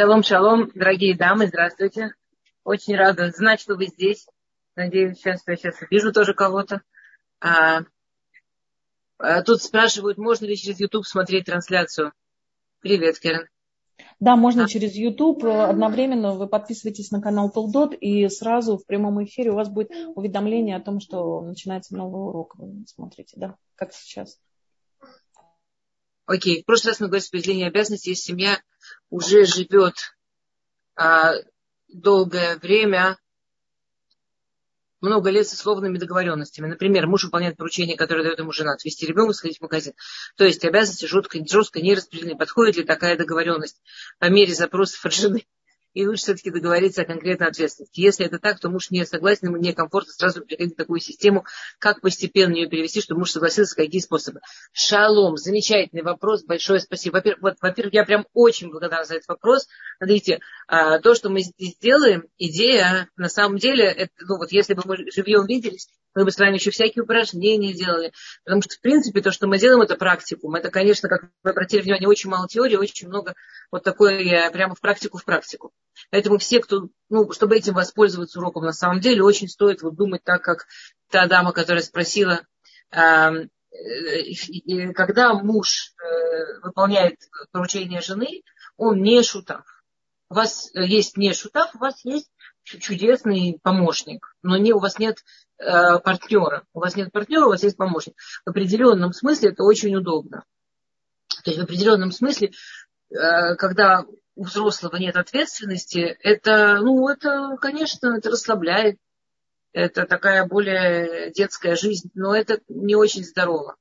Шалом, шалом, дорогие дамы, здравствуйте. Очень рада знать, что вы здесь. Надеюсь, сейчас я сейчас вижу тоже кого-то. А, а, тут спрашивают, можно ли через YouTube смотреть трансляцию. Привет, Керен. Да, можно а. через YouTube. Одновременно вы подписываетесь на канал Толдот, и сразу в прямом эфире у вас будет уведомление о том, что начинается новый урок. Вы смотрите, да, как сейчас. Окей, в прошлый раз мы говорили о распределении обязанностей, если семья уже живет а, долгое время, много лет с условными договоренностями. Например, муж выполняет поручение, которое дает ему жена, отвезти ребенка, сходить в магазин. То есть обязанности жестко, жестко не распределены. Подходит ли такая договоренность по мере запросов от жены? И лучше все-таки договориться о конкретной ответственности. Если это так, то муж не согласен, ему некомфортно сразу приходить в такую систему, как постепенно ее перевести, чтобы муж согласился, какие способы. Шалом, замечательный вопрос, большое спасибо. Во-первых, вот, во-первых я прям очень благодарна за этот вопрос. Смотрите, а, то, что мы здесь делаем, идея, на самом деле, это, ну вот если бы мы живьем виделись, мы бы с вами еще всякие упражнения делали. Потому что, в принципе, то, что мы делаем, это практикум. Это, конечно, как вы обратили внимание, очень мало теории, очень много вот такое прямо в практику, в практику. Поэтому все, кто, ну, чтобы этим воспользоваться уроком, на самом деле, очень стоит вот думать так, как та дама, которая спросила, э, когда муж э, выполняет поручение жены, он не шутав. У вас есть не шутав, у вас есть чудесный помощник, но не, у вас нет э, партнера. У вас нет партнера, у вас есть помощник. В определенном смысле это очень удобно. То есть в определенном смысле, э, когда у взрослого нет ответственности, это, ну, это, конечно, это расслабляет. Это такая более детская жизнь, но это не очень здорово.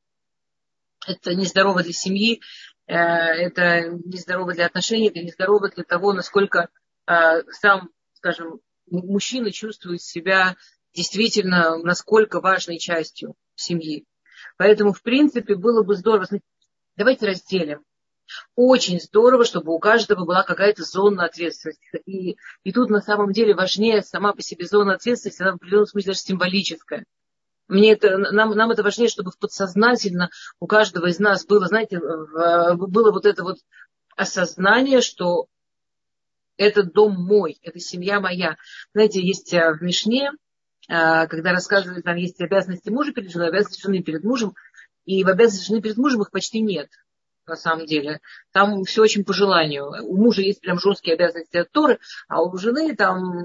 Это нездорово для семьи, э, это нездорово для отношений, это нездорово для того, насколько э, сам, скажем, мужчина чувствует себя действительно насколько важной частью семьи. Поэтому, в принципе, было бы здорово. Давайте разделим. Очень здорово, чтобы у каждого была какая-то зона ответственности. И, и тут на самом деле важнее сама по себе зона ответственности, она в определенном смысле даже символическая. Мне это, нам, нам это важнее, чтобы подсознательно у каждого из нас было, знаете, было вот это вот осознание, что этот дом мой, это семья моя. Знаете, есть э, в Мишне, э, когда рассказывают, там есть обязанности мужа перед женой, обязанности жены перед мужем, и в обязанности жены перед мужем их почти нет на самом деле. Там все очень по желанию. У мужа есть прям жесткие обязанности от Торы, а у жены там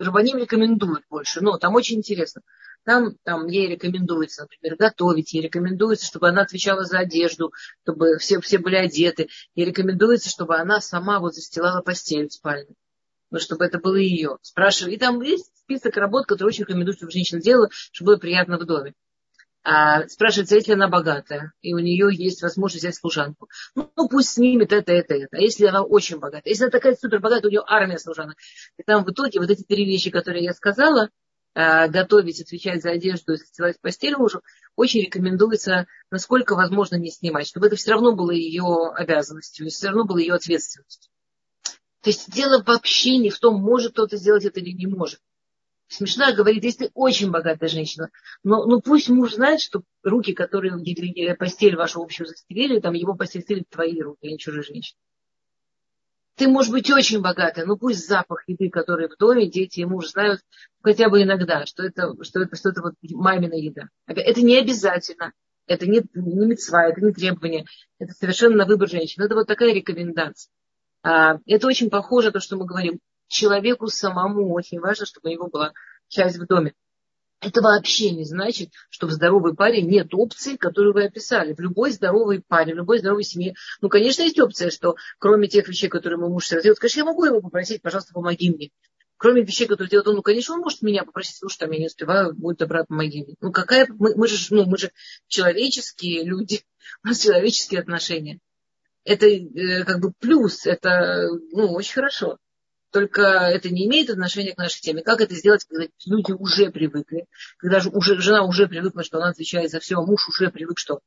Рабаним рекомендуют больше. Но там очень интересно. Там, там ей рекомендуется, например, готовить, ей рекомендуется, чтобы она отвечала за одежду, чтобы все, все были одеты. Ей рекомендуется, чтобы она сама вот застилала постель в спальне. Ну, чтобы это было ее. Спрашиваю. И там есть список работ, которые очень рекомендуют, чтобы женщина делала, чтобы было приятно в доме. А, спрашивается, если она богатая, и у нее есть возможность взять служанку. Ну, ну, пусть снимет это, это, это. А если она очень богатая? Если она такая супер богатая, у нее армия служанок. И там в итоге вот эти три вещи, которые я сказала, а, готовить, отвечать за одежду и застилать постель мужу, очень рекомендуется, насколько возможно, не снимать, чтобы это все равно было ее обязанностью, все равно было ее ответственностью. То есть дело вообще не в том, может кто-то сделать это или не может смешно говорит, если очень богатая женщина, но ну, пусть муж знает, что руки, которые постель вашу общую застелили, там его постель стелит твои руки, а не чужие женщины. Ты можешь быть очень богатая, но пусть запах еды, который в доме, дети и муж знают хотя бы иногда, что это, что это, что это вот мамина еда. Это не обязательно, это не, не мецва, это не требование, это совершенно на выбор женщины. Это вот такая рекомендация. А, это очень похоже на то, что мы говорим человеку самому очень важно, чтобы у него была часть в доме. Это вообще не значит, что в здоровой паре нет опции, которую вы описали. В любой здоровой паре, в любой здоровой семье, ну, конечно, есть опция, что кроме тех вещей, которые мой муж сейчас делает, конечно, я могу его попросить, пожалуйста, помоги мне. Кроме вещей, которые делает он, ну, конечно, он может меня попросить, слушай, там я не успеваю, будет добра, помоги мне. Ну, какая, мы, мы, же, ну, мы же человеческие люди, у нас человеческие отношения. Это э, как бы плюс, это, ну, очень хорошо. Только это не имеет отношения к нашей теме. Как это сделать, когда люди уже привыкли, когда же уже, жена уже привыкла, что она отвечает за все, а муж уже привык, что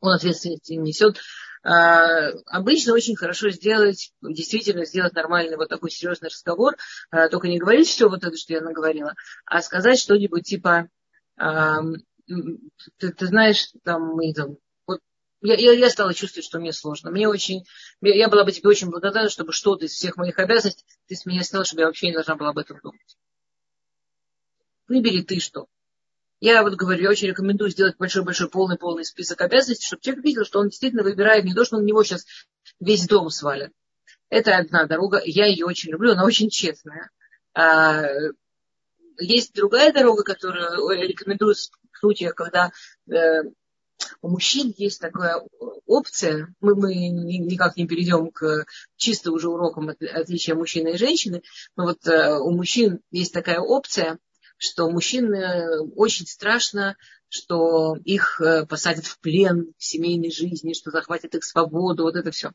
он ответственность несет. А, обычно очень хорошо сделать, действительно сделать нормальный вот такой серьезный разговор, а, только не говорить все вот это, что я наговорила, а сказать что-нибудь типа, а, ты, ты знаешь, там, мы там, я, я, я стала чувствовать, что мне сложно. Мне очень, я была бы тебе очень благодарна, чтобы что-то из всех моих обязанностей ты с меня сняла, чтобы я вообще не должна была об этом думать. Выбери ты что. Я вот говорю, я очень рекомендую сделать большой-большой полный-полный список обязанностей, чтобы человек видел, что он действительно выбирает не то, что на него сейчас весь дом свалит. Это одна дорога, я ее очень люблю, она очень честная. А, есть другая дорога, которую я рекомендую в случаях, когда э, у мужчин есть такая опция, мы, мы никак не перейдем к чисто уже урокам отличия мужчины и женщины, но вот э, у мужчин есть такая опция – что мужчин очень страшно, что их э, посадят в плен в семейной жизни, что захватят их свободу, вот это все.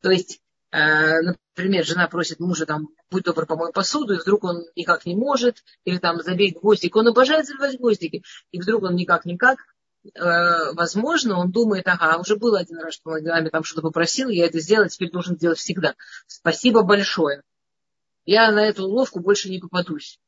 То есть, э, например, жена просит мужа там, будь добр, помой посуду, и вдруг он никак не может, или там забей гвоздик, он обожает забивать гвоздики, и вдруг он никак-никак, э, возможно, он думает, ага, уже было один раз, что он нами там что-то попросил, я это сделал, теперь должен делать всегда. Спасибо большое. Я на эту уловку больше не попадусь.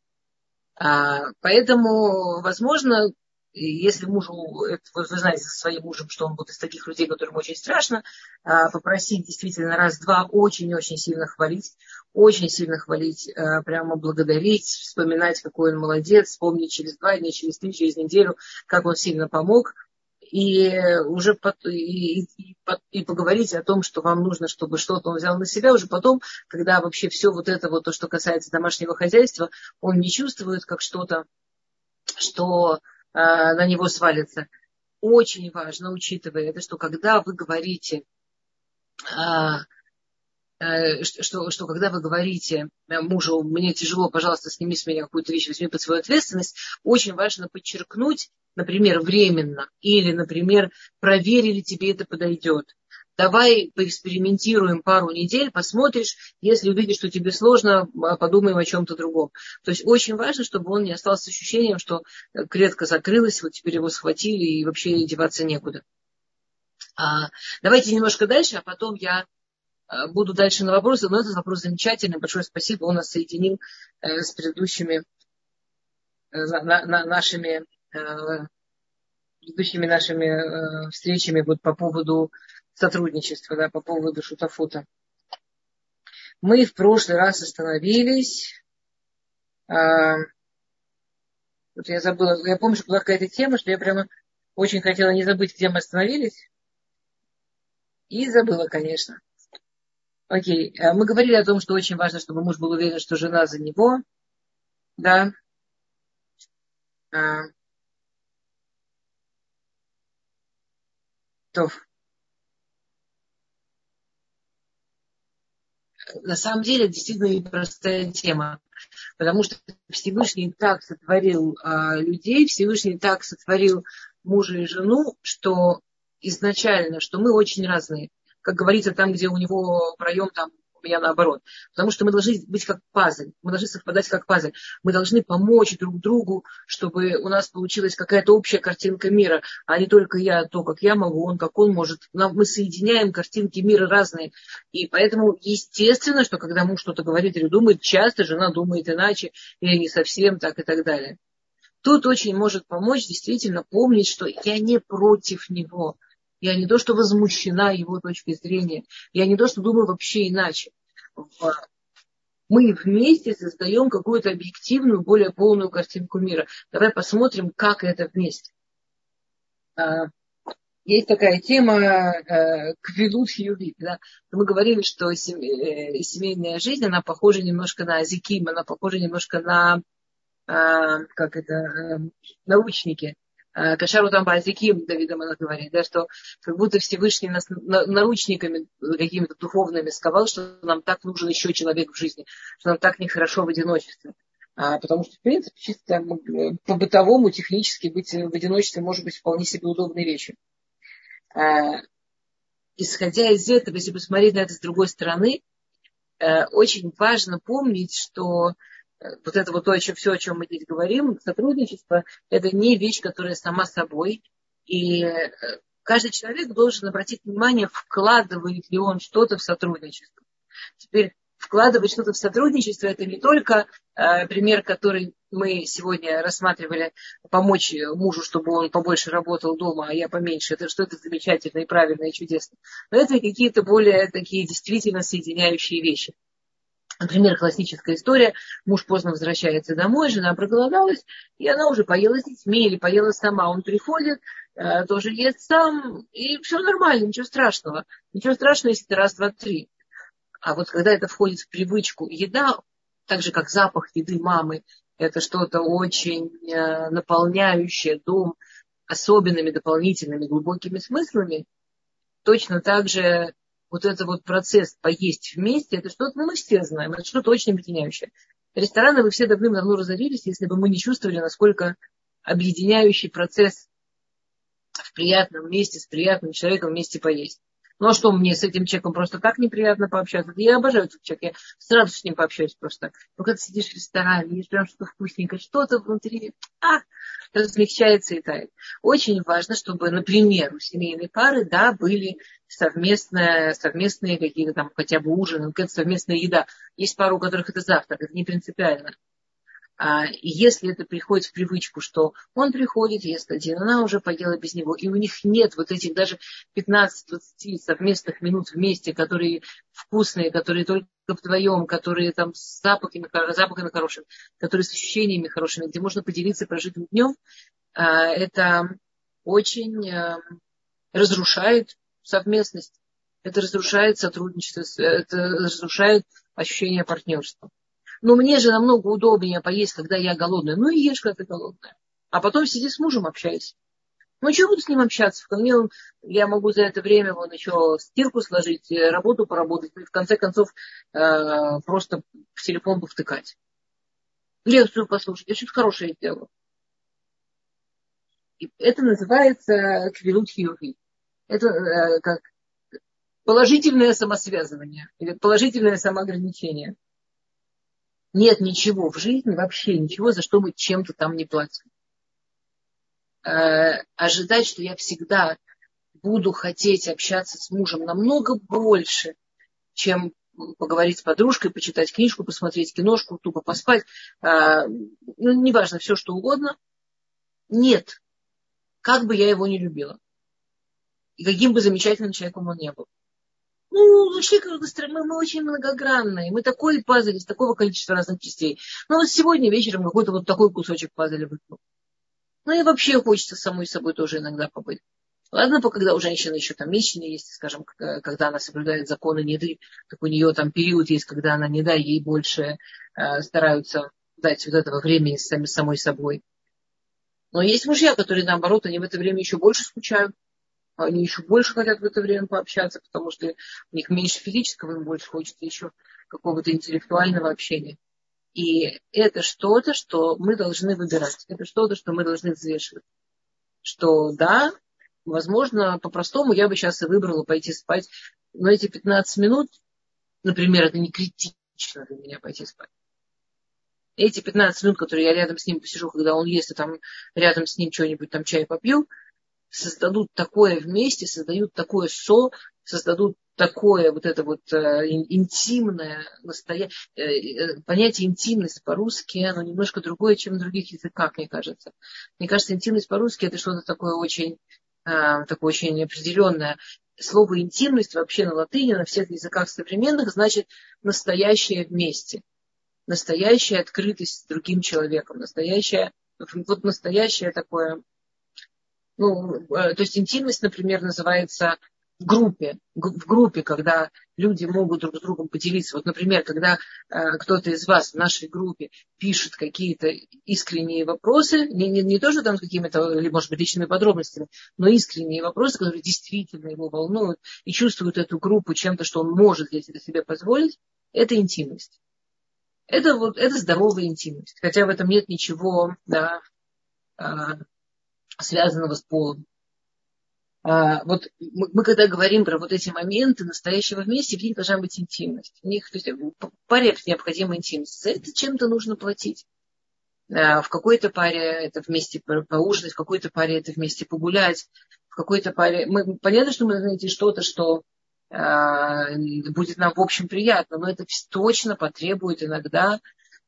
А, поэтому, возможно, если мужу, вы знаете со своим мужем, что он будет из таких людей, которым очень страшно, а, попросить действительно раз-два очень-очень сильно хвалить, очень сильно хвалить, а, прямо благодарить, вспоминать, какой он молодец, вспомнить через два дня, через три, через неделю, как он сильно помог – и уже по, и, и, и поговорить о том, что вам нужно, чтобы что-то он взял на себя, уже потом, когда вообще все вот это вот, то, что касается домашнего хозяйства, он не чувствует как что-то, что э, на него свалится. Очень важно, учитывая это, что когда вы говорите, э, э, что, что когда вы говорите мужу, мне тяжело, пожалуйста, сними с меня какую-то вещь, возьми под свою ответственность, очень важно подчеркнуть, например, временно, или, например, проверили, тебе это подойдет. Давай поэкспериментируем пару недель, посмотришь, если увидишь, что тебе сложно, а, подумаем о чем-то другом. То есть очень важно, чтобы он не остался с ощущением, что э, клетка закрылась, вот теперь его схватили и вообще деваться некуда. А, давайте немножко дальше, а потом я э, буду дальше на вопросы, но этот вопрос замечательный. Большое спасибо, он нас соединил э, с предыдущими на, на, нашими предыдущими нашими встречами вот по поводу сотрудничества, да, по поводу шутафута. Мы в прошлый раз остановились. А, вот я забыла, я помню, что была какая-то тема, что я прямо очень хотела не забыть, где мы остановились. И забыла, конечно. Окей, э, мы говорили о том, что очень важно, чтобы муж был уверен, что жена за него. Да. А, То на самом деле действительно непростая тема, потому что Всевышний так сотворил а, людей, Всевышний так сотворил мужа и жену, что изначально, что мы очень разные. Как говорится, там, где у него проем, там у меня наоборот. Потому что мы должны быть как пазль, мы должны совпадать как пазль. Мы должны помочь друг другу, чтобы у нас получилась какая-то общая картинка мира, а не только я, то, как я могу, он, как он может. Мы соединяем картинки мира разные. И поэтому естественно, что когда муж что-то говорит или думает, часто жена думает иначе, или не совсем так и так далее. Тут очень может помочь действительно помнить, что я не против него. Я не то, что возмущена его точкой зрения. Я не то, что думаю вообще иначе. Мы вместе создаем какую-то объективную, более полную картинку мира. Давай посмотрим, как это вместе. А, есть такая тема э, квилут ювит. Да? Мы говорили, что э, семейная жизнь, она похожа немножко на азиким, она похожа немножко на а, как это, э, научники. Э, Кашару там Базиким, Давида она говорит, да, что как будто Всевышний нас наручниками какими-то духовными сковал, что нам так нужен еще человек в жизни, что нам так нехорошо в одиночестве. А, потому что, в принципе, чисто по-бытовому, технически быть в одиночестве может быть вполне себе удобной вещью. А, исходя из этого, если посмотреть на это с другой стороны, э, очень важно помнить, что вот это вот то, о чем, все, о чем мы здесь говорим, сотрудничество, это не вещь, которая сама собой. И э, каждый человек должен обратить внимание, вкладывает ли он что-то в сотрудничество. Теперь вкладывать что-то в сотрудничество, это не только э, пример, который мы сегодня рассматривали, помочь мужу, чтобы он побольше работал дома, а я поменьше. Это что-то замечательное и правильное и чудесное. Но это какие-то более такие действительно соединяющие вещи. Например, классическая история. Муж поздно возвращается домой, жена проголодалась, и она уже поела с детьми или поела сама. Он приходит, э, тоже ест сам, и все нормально, ничего страшного. Ничего страшного, если это раз, два, три. А вот когда это входит в привычку, еда, так же как запах еды мамы, это что-то очень э, наполняющее дом особенными дополнительными глубокими смыслами, точно так же вот этот вот процесс поесть вместе, это что-то, ну, мы все знаем, это что-то очень объединяющее. Рестораны вы все давным-давно разорились, если бы мы не чувствовали, насколько объединяющий процесс в приятном месте, с приятным человеком вместе поесть. Ну а что мне с этим человеком просто так неприятно пообщаться? Я обожаю этот человек, я сразу с ним пообщаюсь просто. Но когда сидишь в ресторане, ешь прям что-то вкусненькое, что-то внутри, а, размягчается и тает. Очень важно, чтобы, например, у семейной пары, да, были совместные, совместные какие-то там хотя бы ужины, какая-то совместная еда. Есть пары, у которых это завтрак, это не принципиально. А, если это приходит в привычку, что он приходит, ест один, она уже поела без него, и у них нет вот этих даже 15-20 совместных минут вместе, которые вкусные, которые только вдвоем, которые там с запахами, запахами хорошими, которые с ощущениями хорошими, где можно поделиться прожитым днем, а, это очень а, разрушает совместность, это разрушает сотрудничество, это разрушает ощущение партнерства. Но мне же намного удобнее поесть, когда я голодная. Ну и ешь, когда ты голодная. А потом сиди с мужем, общайся. Ну, что буду с ним общаться? Вполне я могу за это время вон еще стирку сложить, э, работу поработать, и в конце концов э, просто в телефон повтыкать. Лекцию послушать. Я что-то хорошее сделаю. Это называется квилут хиюви. Это э, как положительное самосвязывание или положительное самоограничение нет ничего в жизни, вообще ничего, за что мы чем-то там не платим. Э, ожидать, что я всегда буду хотеть общаться с мужем намного больше, чем поговорить с подружкой, почитать книжку, посмотреть киношку, тупо поспать, э, ну, неважно, все что угодно. Нет. Как бы я его не любила. И каким бы замечательным человеком он не был. Ну, вообще, мы, мы очень многогранные. Мы такой пазл из такого количества разных частей. Ну, вот сегодня вечером какой-то вот такой кусочек пазля выпал. Ну, и вообще хочется самой собой тоже иногда побыть. Ладно, когда у женщины еще там месячные есть, скажем, когда она соблюдает законы неды, так у нее там период есть, когда она не да, ей больше э, стараются дать вот этого времени сами самой собой. Но есть мужья, которые наоборот, они в это время еще больше скучают они еще больше хотят в это время пообщаться, потому что у них меньше физического, им больше хочется еще какого-то интеллектуального общения. И это что-то, что мы должны выбирать. Это что-то, что мы должны взвешивать. Что да, возможно, по-простому я бы сейчас и выбрала пойти спать. Но эти 15 минут, например, это не критично для меня пойти спать. Эти 15 минут, которые я рядом с ним посижу, когда он ест, и там рядом с ним что-нибудь, там чай попью, создадут такое вместе, создают такое со, создадут такое вот это вот э, интимное, настоя... э, э понятие интимность по-русски, оно немножко другое, чем в других языках, мне кажется. Мне кажется, интимность по-русски это что-то такое очень, такое очень определенное. Слово интимность вообще на латыни, на всех языках современных, значит настоящее вместе. Настоящая открытость с другим человеком. Настоящая, вот настоящее такое ну, э, то есть интимность, например, называется в группе, в группе, когда люди могут друг с другом поделиться. Вот, например, когда э, кто-то из вас в нашей группе пишет какие-то искренние вопросы, не, не, не тоже там с какими-то, или, может быть, личными подробностями, но искренние вопросы, которые действительно его волнуют и чувствуют эту группу чем-то, что он может здесь это себе позволить, это интимность. Это, вот, это здоровая интимность. Хотя в этом нет ничего да, а, связанного с полом. А, вот мы, мы когда говорим про вот эти моменты настоящего вместе, в них должна быть интимность. В них, то есть, паре необходима интимность. За это чем-то нужно платить. А, в какой-то паре это вместе поужинать, в какой-то паре это вместе погулять, в какой-то паре... Мы, понятно, что мы должны найти что-то, что э, будет нам в общем приятно, но это точно потребует иногда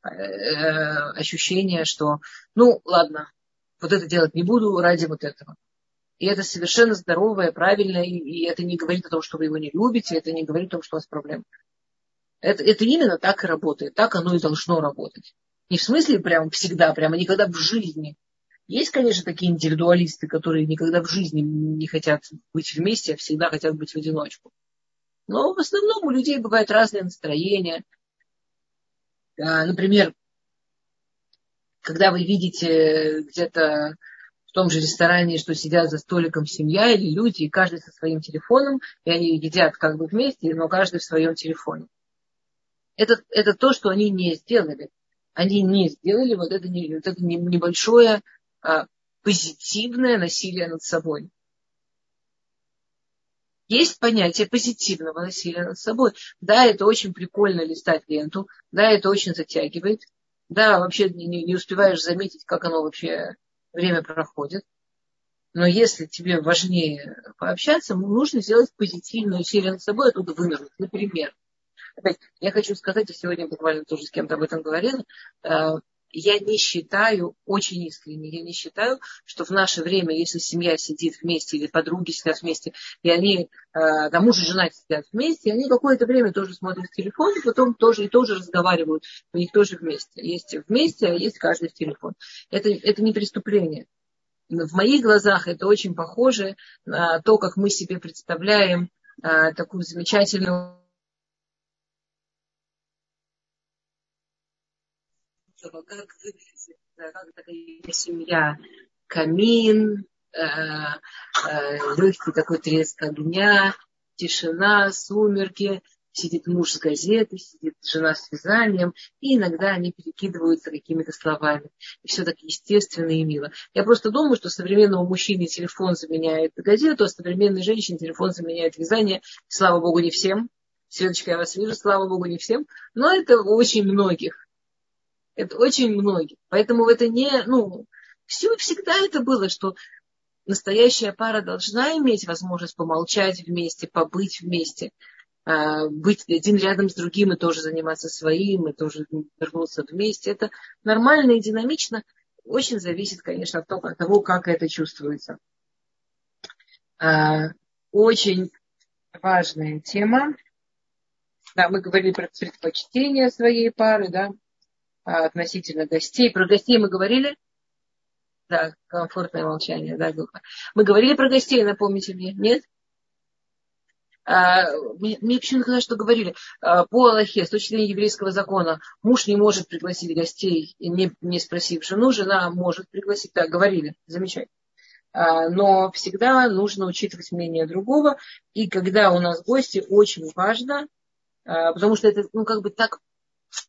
э, ощущения, что, ну, ладно, вот это делать не буду ради вот этого. И это совершенно здоровое, правильное, и, и это не говорит о том, что вы его не любите, это не говорит о том, что у вас проблемы. Это, это именно так и работает, так оно и должно работать. Не в смысле прям всегда, прямо никогда в жизни. Есть, конечно, такие индивидуалисты, которые никогда в жизни не хотят быть вместе, а всегда хотят быть в одиночку. Но в основном у людей бывают разные настроения. А, например, когда вы видите где-то в том же ресторане, что сидят за столиком семья или люди, и каждый со своим телефоном, и они едят как бы вместе, но каждый в своем телефоне. Это, это то, что они не сделали они не сделали вот это, вот это небольшое а, позитивное насилие над собой. Есть понятие позитивного насилия над собой. Да, это очень прикольно листать ленту, да, это очень затягивает, да, вообще не, не успеваешь заметить, как оно вообще время проходит. Но если тебе важнее пообщаться, нужно сделать позитивное усилие над собой, оттуда вынырнуть. Например, Опять, я хочу сказать, я сегодня буквально тоже с кем-то об этом говорила, э, я не считаю, очень искренне, я не считаю, что в наше время, если семья сидит вместе или подруги сидят вместе, и они, э, да, муж и жена сидят вместе, они какое-то время тоже смотрят телефон, и потом тоже и тоже разговаривают, у них тоже вместе. Есть вместе, а есть каждый в телефон. Это, это не преступление. В моих глазах это очень похоже на то, как мы себе представляем э, такую замечательную этого, как выглядит, как такая семья, камин, э, э, легкий такой треск огня, тишина, сумерки, сидит муж с газетой, сидит жена с вязанием, и иногда они перекидываются какими-то словами. И все так естественно и мило. Я просто думаю, что современному мужчине телефон заменяет газету, а современной женщине телефон заменяет вязание. Слава богу, не всем. Светочка, я вас вижу, слава богу, не всем. Но это очень многих. Это очень многие. Поэтому это не, ну, все, всегда это было, что настоящая пара должна иметь возможность помолчать вместе, побыть вместе, а, быть один рядом с другим и тоже заниматься своим, и тоже вернуться вместе. Это нормально и динамично. Очень зависит, конечно, от того, как это чувствуется. А, очень важная тема. Да, мы говорили про предпочтение своей пары, да, относительно гостей. Про гостей мы говорили? Да, комфортное молчание, да, глупо. Мы говорили про гостей, напомните мне, нет? А, мне, мне почему-то казалось, что говорили. А, по Аллахе, с точки зрения еврейского закона, муж не может пригласить гостей, не, не спросив жену, жена может пригласить. Да, говорили, замечательно. А, но всегда нужно учитывать мнение другого. И когда у нас гости, очень важно, а, потому что это ну, как бы так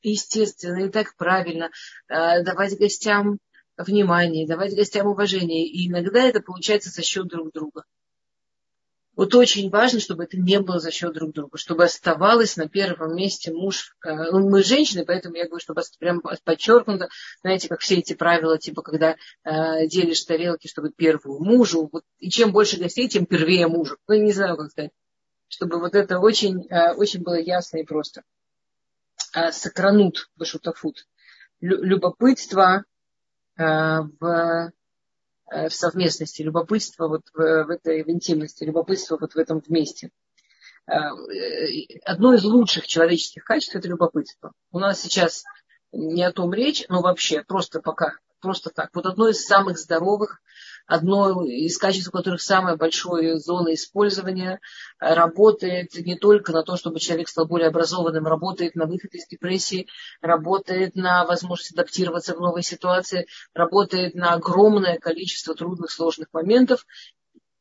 естественно и так правильно э, давать гостям внимание, давать гостям уважение. И иногда это получается за счет друг друга. Вот очень важно, чтобы это не было за счет друг друга, чтобы оставалось на первом месте муж. Э, ну, мы женщины, поэтому я говорю, чтобы прям подчеркнуто, знаете, как все эти правила, типа, когда э, делишь тарелки, чтобы первую мужу, вот, и чем больше гостей, тем первее мужу. Ну, не знаю, как сказать. Чтобы вот это очень, э, очень было ясно и просто. А, сакранут башутафут, любопытство а, в, э, в совместности, любопытство вот в, в этой в интимности, любопытство вот в этом вместе. Э, одно из лучших человеческих качеств – это любопытство. У нас сейчас не о том речь, но вообще просто пока, просто так. Вот одно из самых здоровых одно из качеств, у которых самая большая зона использования, э, работает не только на то, чтобы человек стал более образованным, работает на выход из депрессии, работает на возможность адаптироваться в новой ситуации, работает на огромное количество трудных, сложных моментов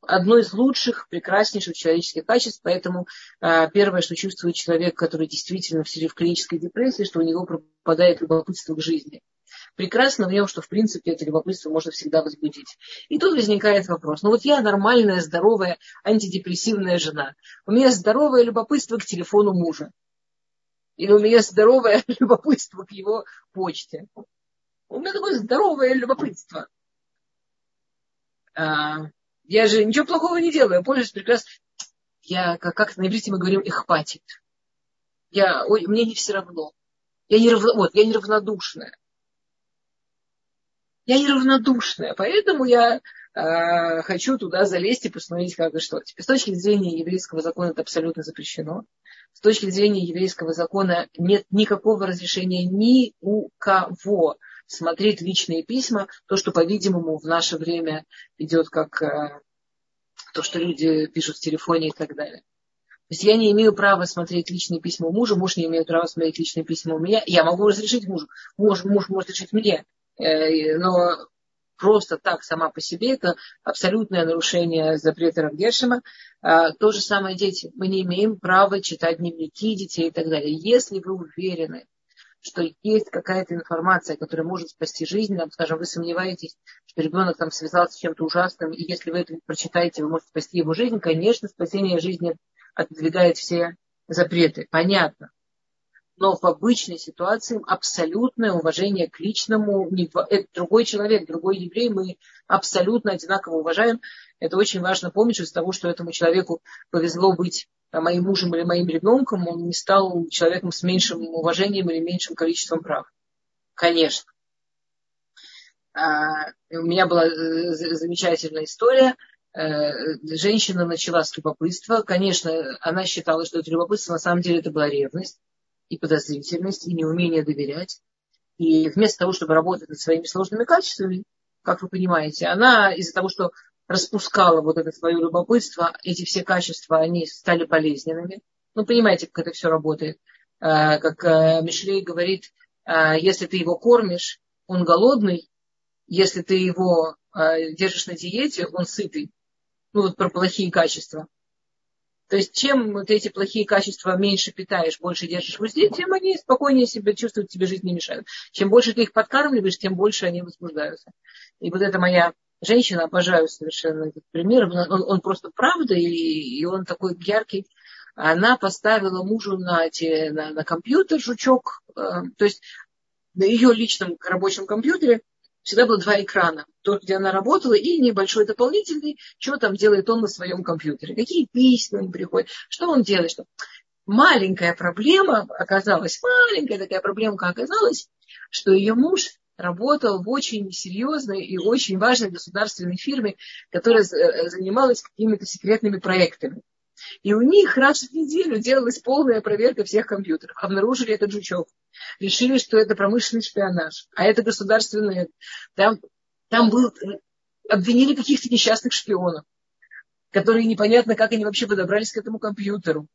одно из лучших, прекраснейших человеческих качеств. Поэтому э, первое, что чувствует человек, который действительно в, в клинической депрессии, что у него пропадает любопытство к жизни прекрасно в нем, что в принципе это любопытство можно всегда возбудить. И тут возникает вопрос. Ну вот я нормальная, здоровая, антидепрессивная жена. У меня здоровое любопытство к телефону мужа. Или у меня здоровое любопытство к его почте. У меня такое здоровое любопытство. А, я же ничего плохого не делаю, я пользуюсь прекрасно. я, как, как на иврите мы говорим, их хватит. Я, ой, мне не все равно. Я не, равно, вот, я неравнодушная. Я неравнодушная, поэтому я э, хочу туда залезть и посмотреть, как и что. Теперь, с точки зрения еврейского закона это абсолютно запрещено. С точки зрения еврейского закона нет никакого разрешения ни у кого смотреть личные письма, то, что, по-видимому, в наше время идет как э, то, что люди пишут в телефоне и так далее. То есть я не имею права смотреть личные письма у мужа, муж не имеет права смотреть личные письма у меня. Я могу разрешить мужу, муж, муж может разрешить мне. Э, но просто так сама по себе это абсолютное нарушение запрета Равгешема. А, то же самое дети. Мы не имеем права читать дневники детей и так далее. Если вы уверены, что есть какая-то информация, которая может спасти жизнь, там, скажем, вы сомневаетесь, что ребенок там связался с чем-то ужасным, и если вы это прочитаете, вы можете спасти его жизнь, конечно, спасение жизни отодвигает все запреты. Понятно. Но в обычной ситуации абсолютное уважение к личному, это другой человек, другой еврей, мы абсолютно одинаково уважаем. Это очень важно помнить из того, что этому человеку повезло быть моим мужем или моим ребенком, он не стал человеком с меньшим уважением или меньшим количеством прав. Конечно. А, у меня была э, замечательная история. Э, женщина начала с любопытства. Конечно, она считала, что это любопытство, на самом деле это была ревность и подозрительность, и неумение доверять. И вместо того, чтобы работать над своими сложными качествами, как вы понимаете, она из-за того, что распускала вот это свое любопытство, эти все качества, они стали болезненными. Ну, понимаете, как это все работает. А, как а, Мишлей говорит, а, если ты его кормишь, он голодный, если ты его держишь на диете, он сытый. Ну, вот про плохие качества. То есть, чем ты эти плохие качества меньше питаешь, больше держишь в узде, тем они спокойнее себя чувствуют, тебе жизнь не мешают. Чем больше ты их подкармливаешь, тем больше они возбуждаются. И вот это моя женщина, обожаю совершенно этот пример, он, он просто правда, и, и он такой яркий. Она поставила мужу на, те, на, на компьютер жучок, э, то есть на ее личном рабочем компьютере всегда было два экрана. Тот, где она работала, и небольшой дополнительный, что там делает он на своем компьютере. Какие письма ему приходят, что он делает. Что... Маленькая проблема оказалась, маленькая такая проблемка оказалась, что ее муж работал в очень серьезной и очень важной государственной фирме, которая э, занималась какими-то секретными проектами. И у них раз в неделю делалась полная проверка всех компьютеров. Обнаружили этот жучок. Решили, что это промышленный шпионаж. А это государственное. Там, там был... Обвинили каких-то несчастных шпионов, которые непонятно, как они вообще подобрались к этому компьютеру.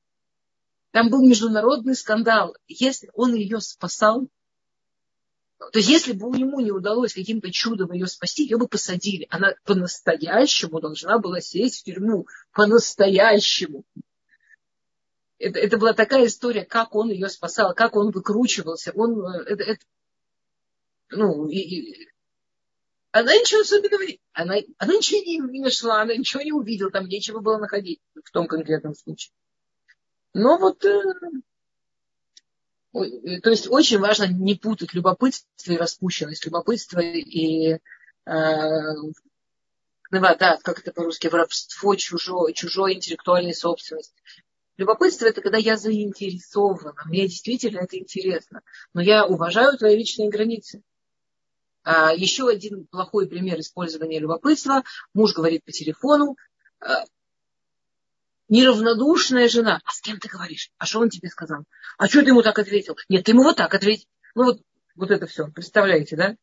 Там был международный скандал. Если он ее спасал, то есть, если бы ему не удалось каким-то чудом ее спасти, ее бы посадили. Она по-настоящему должна была сесть в тюрьму. По-настоящему. Это, это была такая история, как он ее спасал, как он выкручивался. Он, э, это, это, ну, и, и, она ничего особенного не... Она, она ничего не, не нашла, она ничего не увидела, там нечего было находить в том конкретном случае. Но вот э, то есть очень важно не путать любопытство и распущенность, любопытство и э, да, как это по-русски, воровство чужой, чужой интеллектуальной собственности. Любопытство это когда я заинтересована, мне действительно это интересно, но я уважаю твои личные границы. А, еще один плохой пример использования любопытства. Муж говорит по телефону, а, неравнодушная жена. А с кем ты говоришь? А что он тебе сказал? А что ты ему так ответил? Нет, ты ему вот так ответил. Ну вот, вот это все. Представляете, да?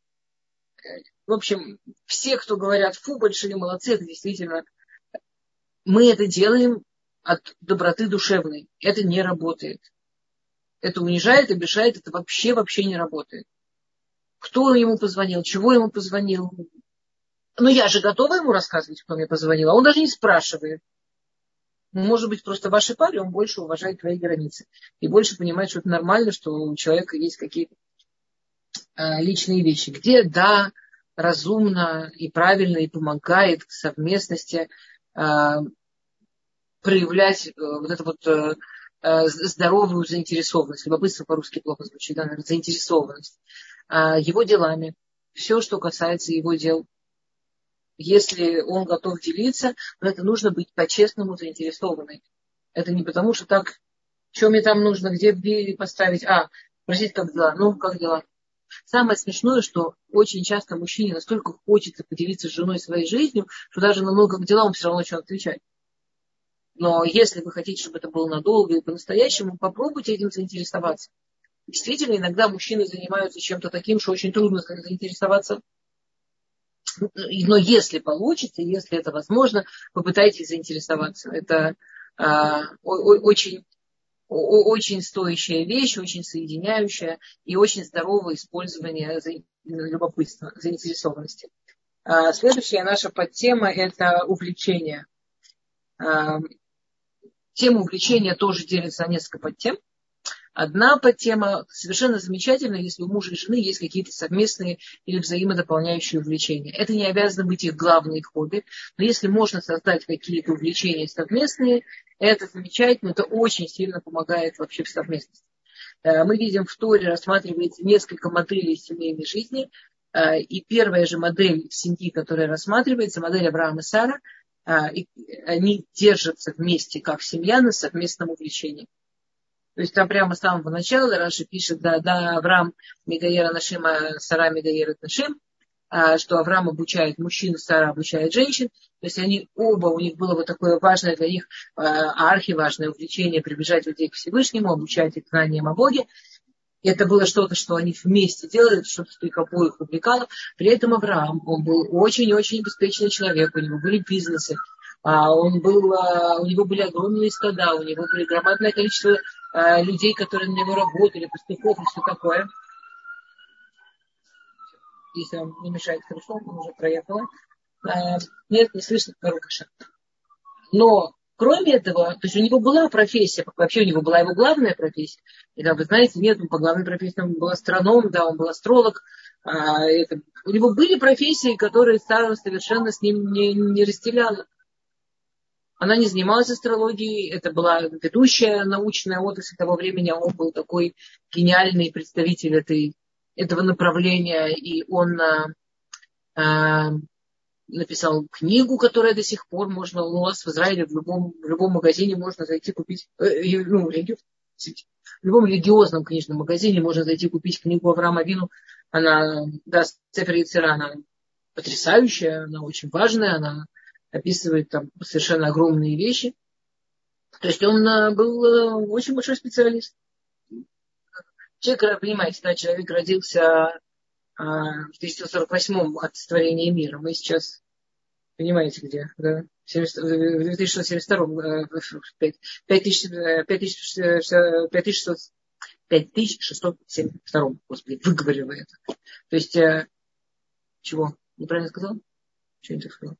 В общем, все, кто говорят, фу, большие молодцы, это действительно... Мы это делаем от доброты душевной. Это не работает. Это унижает, обижает, это вообще, вообще не работает. Кто ему позвонил, чего ему позвонил. Ну, я же готова ему рассказывать, кто мне позвонил, а он даже не спрашивает. Может быть, просто в вашей паре он больше уважает твои границы и больше понимает, что это нормально, что у человека есть какие-то а, личные вещи, где, да, разумно и правильно и помогает к совместности а, проявлять э, вот эту вот э, э, здоровую заинтересованность. Любопытство по-русски плохо звучит, да, наверное, заинтересованность. Его делами. Все, что касается его дел, если он готов делиться, но это нужно быть по-честному заинтересованным. Это не потому, что так, что мне там нужно, где поставить. А, спросить, как дела. Ну, как дела? Самое смешное, что очень часто мужчине настолько хочется поделиться с женой своей жизнью, что даже на много дела он все равно начнет отвечать. Но если вы хотите, чтобы это было надолго и по-настоящему, попробуйте этим заинтересоваться. Действительно, иногда мужчины занимаются чем-то таким, что очень трудно заинтересоваться. Но если получится, если это возможно, попытайтесь заинтересоваться. Это а, очень, очень стоящая вещь, очень соединяющая и очень здоровое использование любопытства, заинтересованности. А, следующая наша подтема – это увлечение. А, тема увлечения тоже делится на несколько подтем. Одна подтема совершенно замечательная, если у мужа и жены есть какие-то совместные или взаимодополняющие увлечения. Это не обязано быть их главные хобби, но если можно создать какие-то увлечения совместные, это замечательно, это очень сильно помогает вообще в совместности. Э, мы видим в Торе рассматривается несколько моделей семейной жизни. Э, и первая же модель семьи, которая рассматривается, модель Авраама и Сара, э, они держатся вместе как семья на совместном увлечении. То есть там прямо с самого начала Раши пишет, да, да, Авраам Мегаера Нашима, Сара Мегаера Нашим, а, что Авраам обучает мужчин, Сара обучает женщин. То есть они оба, у них было вот такое важное для них, а, архиважное увлечение прибежать людей к Всевышнему, обучать их знаниям о Боге. И это было что-то, что они вместе делали, что-то, что их обоих увлекало. При этом Авраам, он был очень-очень обеспеченный человек, у него были бизнесы, он был, у него были огромные стада, у него было громадное количество Э, людей, которые на него работали, пастухов и все такое. Если вам не мешает хорошо, он уже проехала. Э, нет, не слышно Рукаша. Но кроме этого, то есть у него была профессия, вообще у него была его главная профессия. И да, вы знаете, нет, он по главной профессии он был астроном, да, он был астролог. А, это, у него были профессии, которые совершенно с ним не, не разделяла. Она не занималась астрологией, это была ведущая научная отрасль того времени, а он был такой гениальный представитель этой, этого направления, и он а, написал книгу, которая до сих пор можно у нас в Израиле в любом, в любом магазине можно зайти купить, э, ну, в любом религиозном книжном магазине можно зайти купить книгу Авраама Вину. Она, да, Цефер она потрясающая, она очень важная, она описывает там совершенно огромные вещи. То есть он э, был э, очень большой специалист. Человек, понимаете, да, человек родился а, в 1948 от сотворения мира. Мы сейчас, понимаете, где, да? В 2672, 5672, господи, выговорила это. То есть, э, чего? Неправильно сказал? Что я так сказал?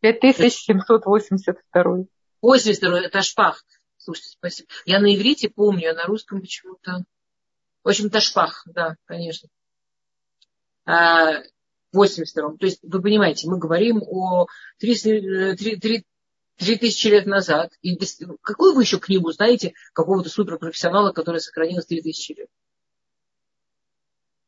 5782. 82 это шпах. Слушайте, спасибо. Я на иврите помню, а на русском почему-то. В общем, Ташпах, да, конечно. 82 а, То есть, вы понимаете, мы говорим о 3, 3, 3, 3000 лет назад. И без, какую вы еще книгу знаете какого-то суперпрофессионала, который сохранилась 3000 лет?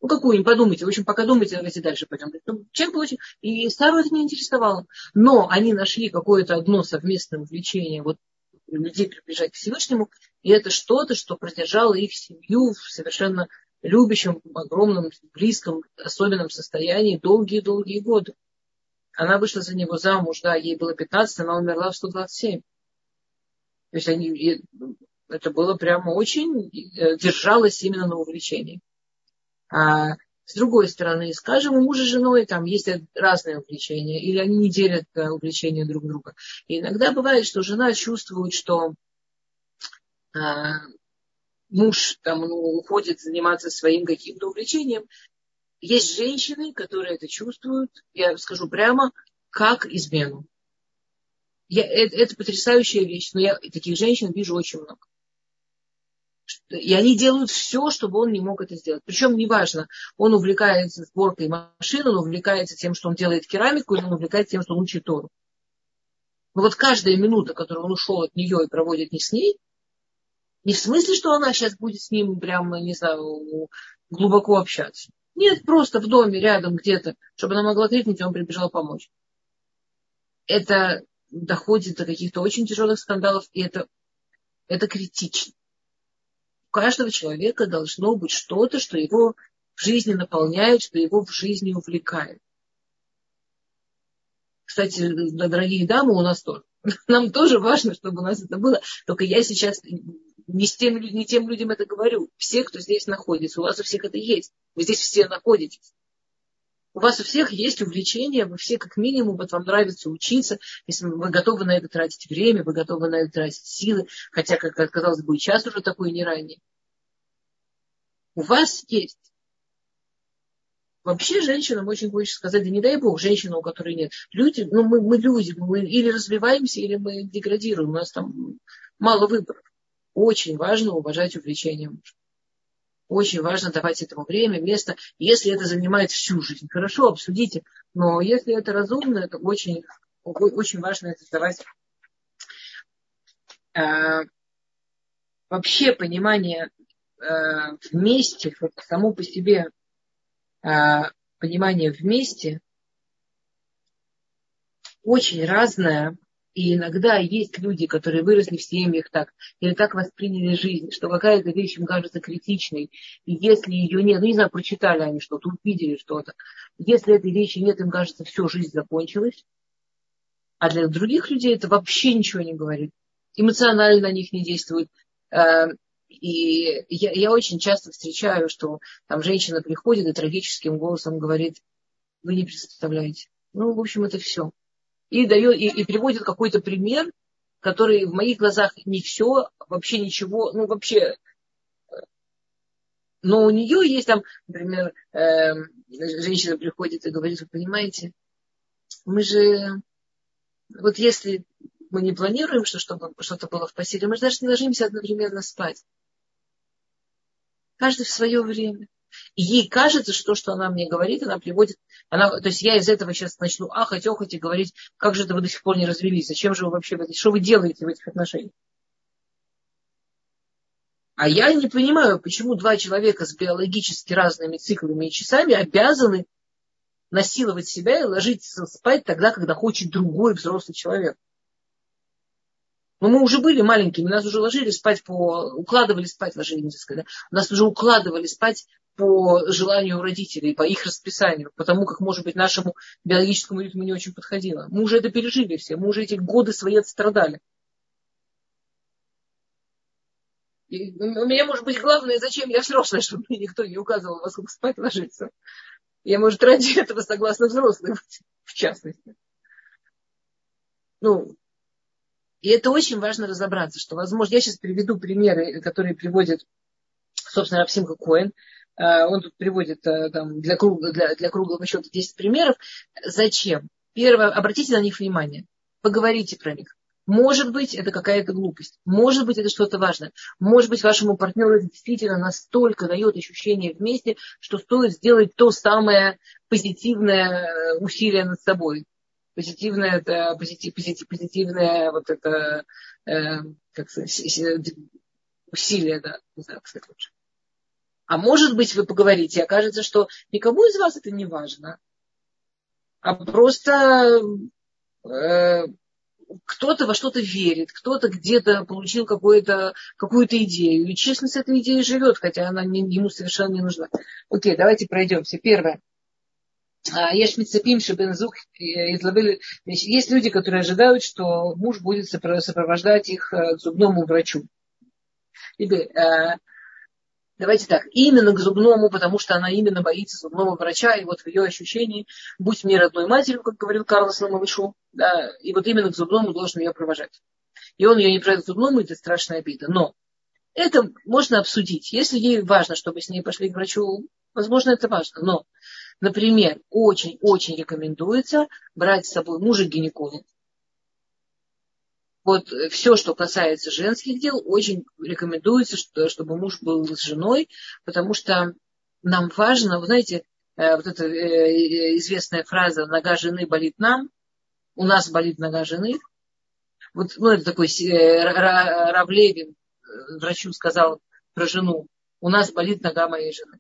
Ну, какую-нибудь, подумайте. В общем, пока думайте, давайте дальше пойдем. Ну, человек очень... И Сару это не интересовало. Но они нашли какое-то одно совместное увлечение вот людей приближать к Всевышнему, и это что-то, что продержало их семью в совершенно любящем, огромном, близком, особенном состоянии долгие-долгие годы. Она вышла за него замуж, да, ей было 15, она умерла в 127. То есть они, это было прямо очень, э, держалось именно на увлечении. А с другой стороны, скажем, у мужа с женой там есть разные увлечения, или они не делят э, увлечения друг друга. И иногда бывает, что жена чувствует, что а, муж там, ну, уходит заниматься своим каким-то увлечением. Есть женщины, которые это чувствуют, я скажу прямо, как измену. Я, это, это потрясающая вещь, но я таких женщин вижу очень много. И они делают все, чтобы он не мог это сделать. Причем неважно, он увлекается сборкой машин, он увлекается тем, что он делает керамику, или он увлекается тем, что он учит Тору. Но вот каждая минута, которую он ушел от нее и проводит не с ней, не в смысле, что она сейчас будет с ним прямо, не знаю, глубоко общаться. Нет, просто в доме, рядом, где-то, чтобы она могла крикнуть, и он прибежал помочь. Это доходит до каких-то очень тяжелых скандалов, и это, это критично. Каждого человека должно быть что-то, что его в жизни наполняет, что его в жизни увлекает. Кстати, дорогие дамы, у нас тоже. Нам тоже важно, чтобы у нас это было. Только я сейчас не, с тем, не тем людям это говорю. Все, кто здесь находится, у вас у всех это есть. Вы здесь все находитесь. У вас у всех есть увлечения, вы все как минимум, вот вам нравится учиться, если вы готовы на это тратить время, вы готовы на это тратить силы, хотя, как казалось бы, и час уже такой не ранее. У вас есть. Вообще женщинам очень хочется сказать, да не дай бог, женщина, у которой нет. Люди, ну мы, мы люди, мы или развиваемся, или мы деградируем, у нас там мало выборов. Очень важно уважать увлечения мужа. Очень важно давать этому время, место. Если это занимает всю жизнь, хорошо, обсудите. Но если это разумно, это очень, очень важно это давать. А, вообще понимание а, вместе, само по себе а, понимание вместе очень разное и иногда есть люди, которые выросли в семьях так, или так восприняли жизнь, что какая-то вещь им кажется критичной. И если ее нет, ну не знаю, прочитали они что-то, увидели что-то. Если этой вещи нет, им кажется, все, жизнь закончилась. А для других людей это вообще ничего не говорит. Эмоционально на них не действует. Э, и я, я очень часто встречаю, что там женщина приходит и трагическим голосом говорит, вы не представляете. Ну, в общем, это все и, дает, и, и приводит какой-то пример, который в моих глазах не все, вообще ничего, ну вообще. Но у нее есть там, например, э, женщина приходит и говорит, вы понимаете, мы же, вот если мы не планируем, что чтобы что-то было в постели, мы же даже не ложимся одновременно спать. Каждый в свое время. И ей кажется, что то, что она мне говорит, она приводит, она, то есть я из этого сейчас начну ахать, охать и говорить, как же это вы до сих пор не развелись, зачем же вы вообще, что вы делаете в этих отношениях? А я не понимаю, почему два человека с биологически разными циклами и часами обязаны насиловать себя и ложиться спать тогда, когда хочет другой взрослый человек. Но мы уже были маленькими, нас уже ложили спать по... Укладывали спать, ложили, не сказать, да? Нас уже укладывали спать по желанию родителей, по их расписанию, потому как, может быть, нашему биологическому ритму не очень подходило. Мы уже это пережили все, мы уже эти годы свои отстрадали. И у меня, может быть, главное, зачем я взрослая, чтобы мне никто не указывал, во сколько спать ложиться. Я, может, ради этого согласна взрослым, в частности. Ну, и это очень важно разобраться, что, возможно, я сейчас приведу примеры, которые приводит, собственно, Рапсимха Коэн. Э, он тут приводит э, там, для, круглого, для, для круглого счета 10 примеров. Зачем? Первое, обратите на них внимание. Поговорите про них. Может быть, это какая-то глупость. Может быть, это что-то важное. Может быть, вашему партнеру действительно настолько дает ощущение вместе, что стоит сделать то самое позитивное э, усилие над собой. Позитивное это позитив, позитив, позитивное вот это э, как сказать, усилие, да, не знаю, как сказать лучше. А может быть, вы поговорите, окажется, что никому из вас это не важно, а просто э, кто-то во что-то верит, кто-то где-то получил какую-то идею, и честно с этой идеей живет, хотя она не, ему совершенно не нужна. Окей, давайте пройдемся. Первое. Есть мецепим, шебензук Есть люди, которые ожидают, что муж будет сопровождать их э, к зубному врачу. Э, Давайте так, именно к зубному, потому что она именно боится зубного врача, и вот в ее ощущении, будь мне родной матерью, как говорил Карлос на малышу, да, и вот именно к зубному должен ее провожать. И он ее не проведет к зубному, это страшная обида. Но это можно обсудить. Если ей важно, чтобы с ней пошли к врачу, возможно, это важно. Но, например, очень-очень рекомендуется брать с собой мужа гинеколога вот все, что касается женских дел, очень рекомендуется, что, чтобы муж был с женой, потому что нам важно, вы знаете, э, вот эта э, известная фраза «нога жены болит нам», у нас болит нога жены. Вот, ну, это такой э, Равлевин врачу сказал про жену, у нас болит нога моей жены.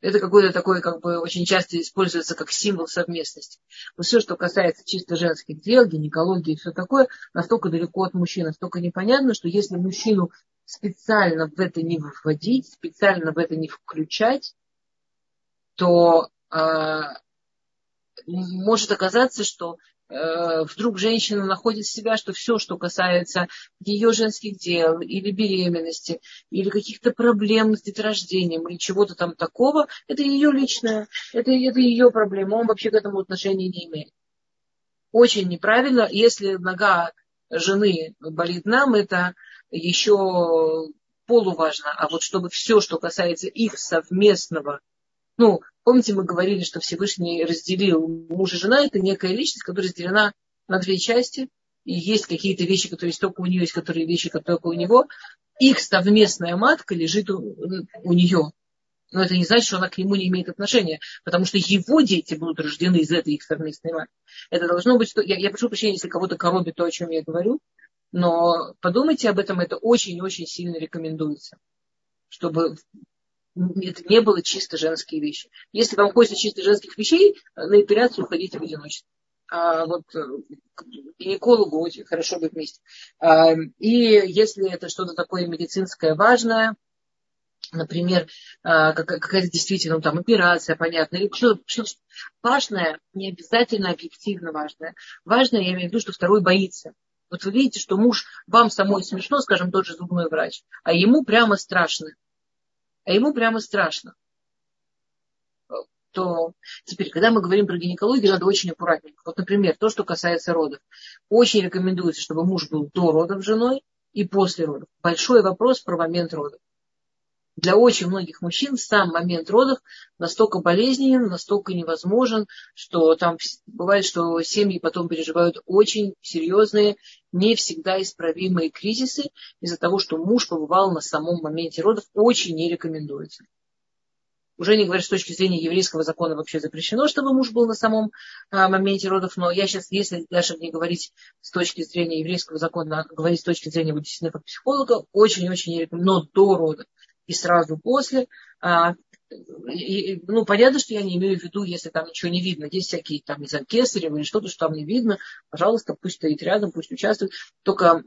Это какой-то такой, как бы, очень часто используется как символ совместности. Но все, что касается чисто женских дел, гинекологии и все такое, настолько далеко от мужчин, настолько непонятно, что если мужчину специально в это не вводить, специально в это не включать, то э, может оказаться, что вдруг женщина находит себя, что все, что касается ее женских дел или беременности, или каких-то проблем с деторождением, или чего-то там такого, это ее личное, это, это ее проблема, он вообще к этому отношения не имеет. Очень неправильно, если нога жены болит нам, это еще полуважно, а вот чтобы все, что касается их совместного ну, помните, мы говорили, что Всевышний разделил муж и жена, это некая личность, которая разделена на две части, и есть какие-то вещи, которые есть только у нее, есть которые вещи, которые только у него. Их совместная матка лежит у, у нее. Но это не значит, что она к нему не имеет отношения, потому что его дети будут рождены из этой их совместной матки. Это должно быть, что... Я, я прошу прощения, если кого-то коробит то, о чем я говорю, но подумайте об этом, это очень-очень сильно рекомендуется чтобы это не было чисто женские вещи. Если вам хочется чисто женских вещей, на операцию ходите в одиночестве. А вот э, к гинекологу очень хорошо быть вместе. А, и если это что-то такое медицинское важное, например, а, какая-то действительно там операция, понятно, или что-то что важное, не обязательно объективно важное. Важное, я имею в виду, что второй боится. Вот вы видите, что муж, вам самой смешно, скажем, тот же зубной врач, а ему прямо страшно а ему прямо страшно, то теперь, когда мы говорим про гинекологию, надо очень аккуратненько. Вот, например, то, что касается родов. Очень рекомендуется, чтобы муж был до родов женой и после родов. Большой вопрос про момент родов. Для очень многих мужчин сам момент родов настолько болезненен, настолько невозможен, что там бывает, что семьи потом переживают очень серьезные, не всегда исправимые кризисы из-за того, что муж побывал на самом моменте родов, очень не рекомендуется. Уже не говоря с точки зрения еврейского закона вообще запрещено, чтобы муж был на самом а, моменте родов, но я сейчас, если даже не говорить с точки зрения еврейского закона, а говорить с точки зрения вот, действительно как психолога, очень-очень не рекомендую, но до родов и сразу после. А, и, ну, понятно, что я не имею в виду, если там ничего не видно. Есть всякие там, не знаю, или что-то, что там не видно. Пожалуйста, пусть стоит рядом, пусть участвует. Только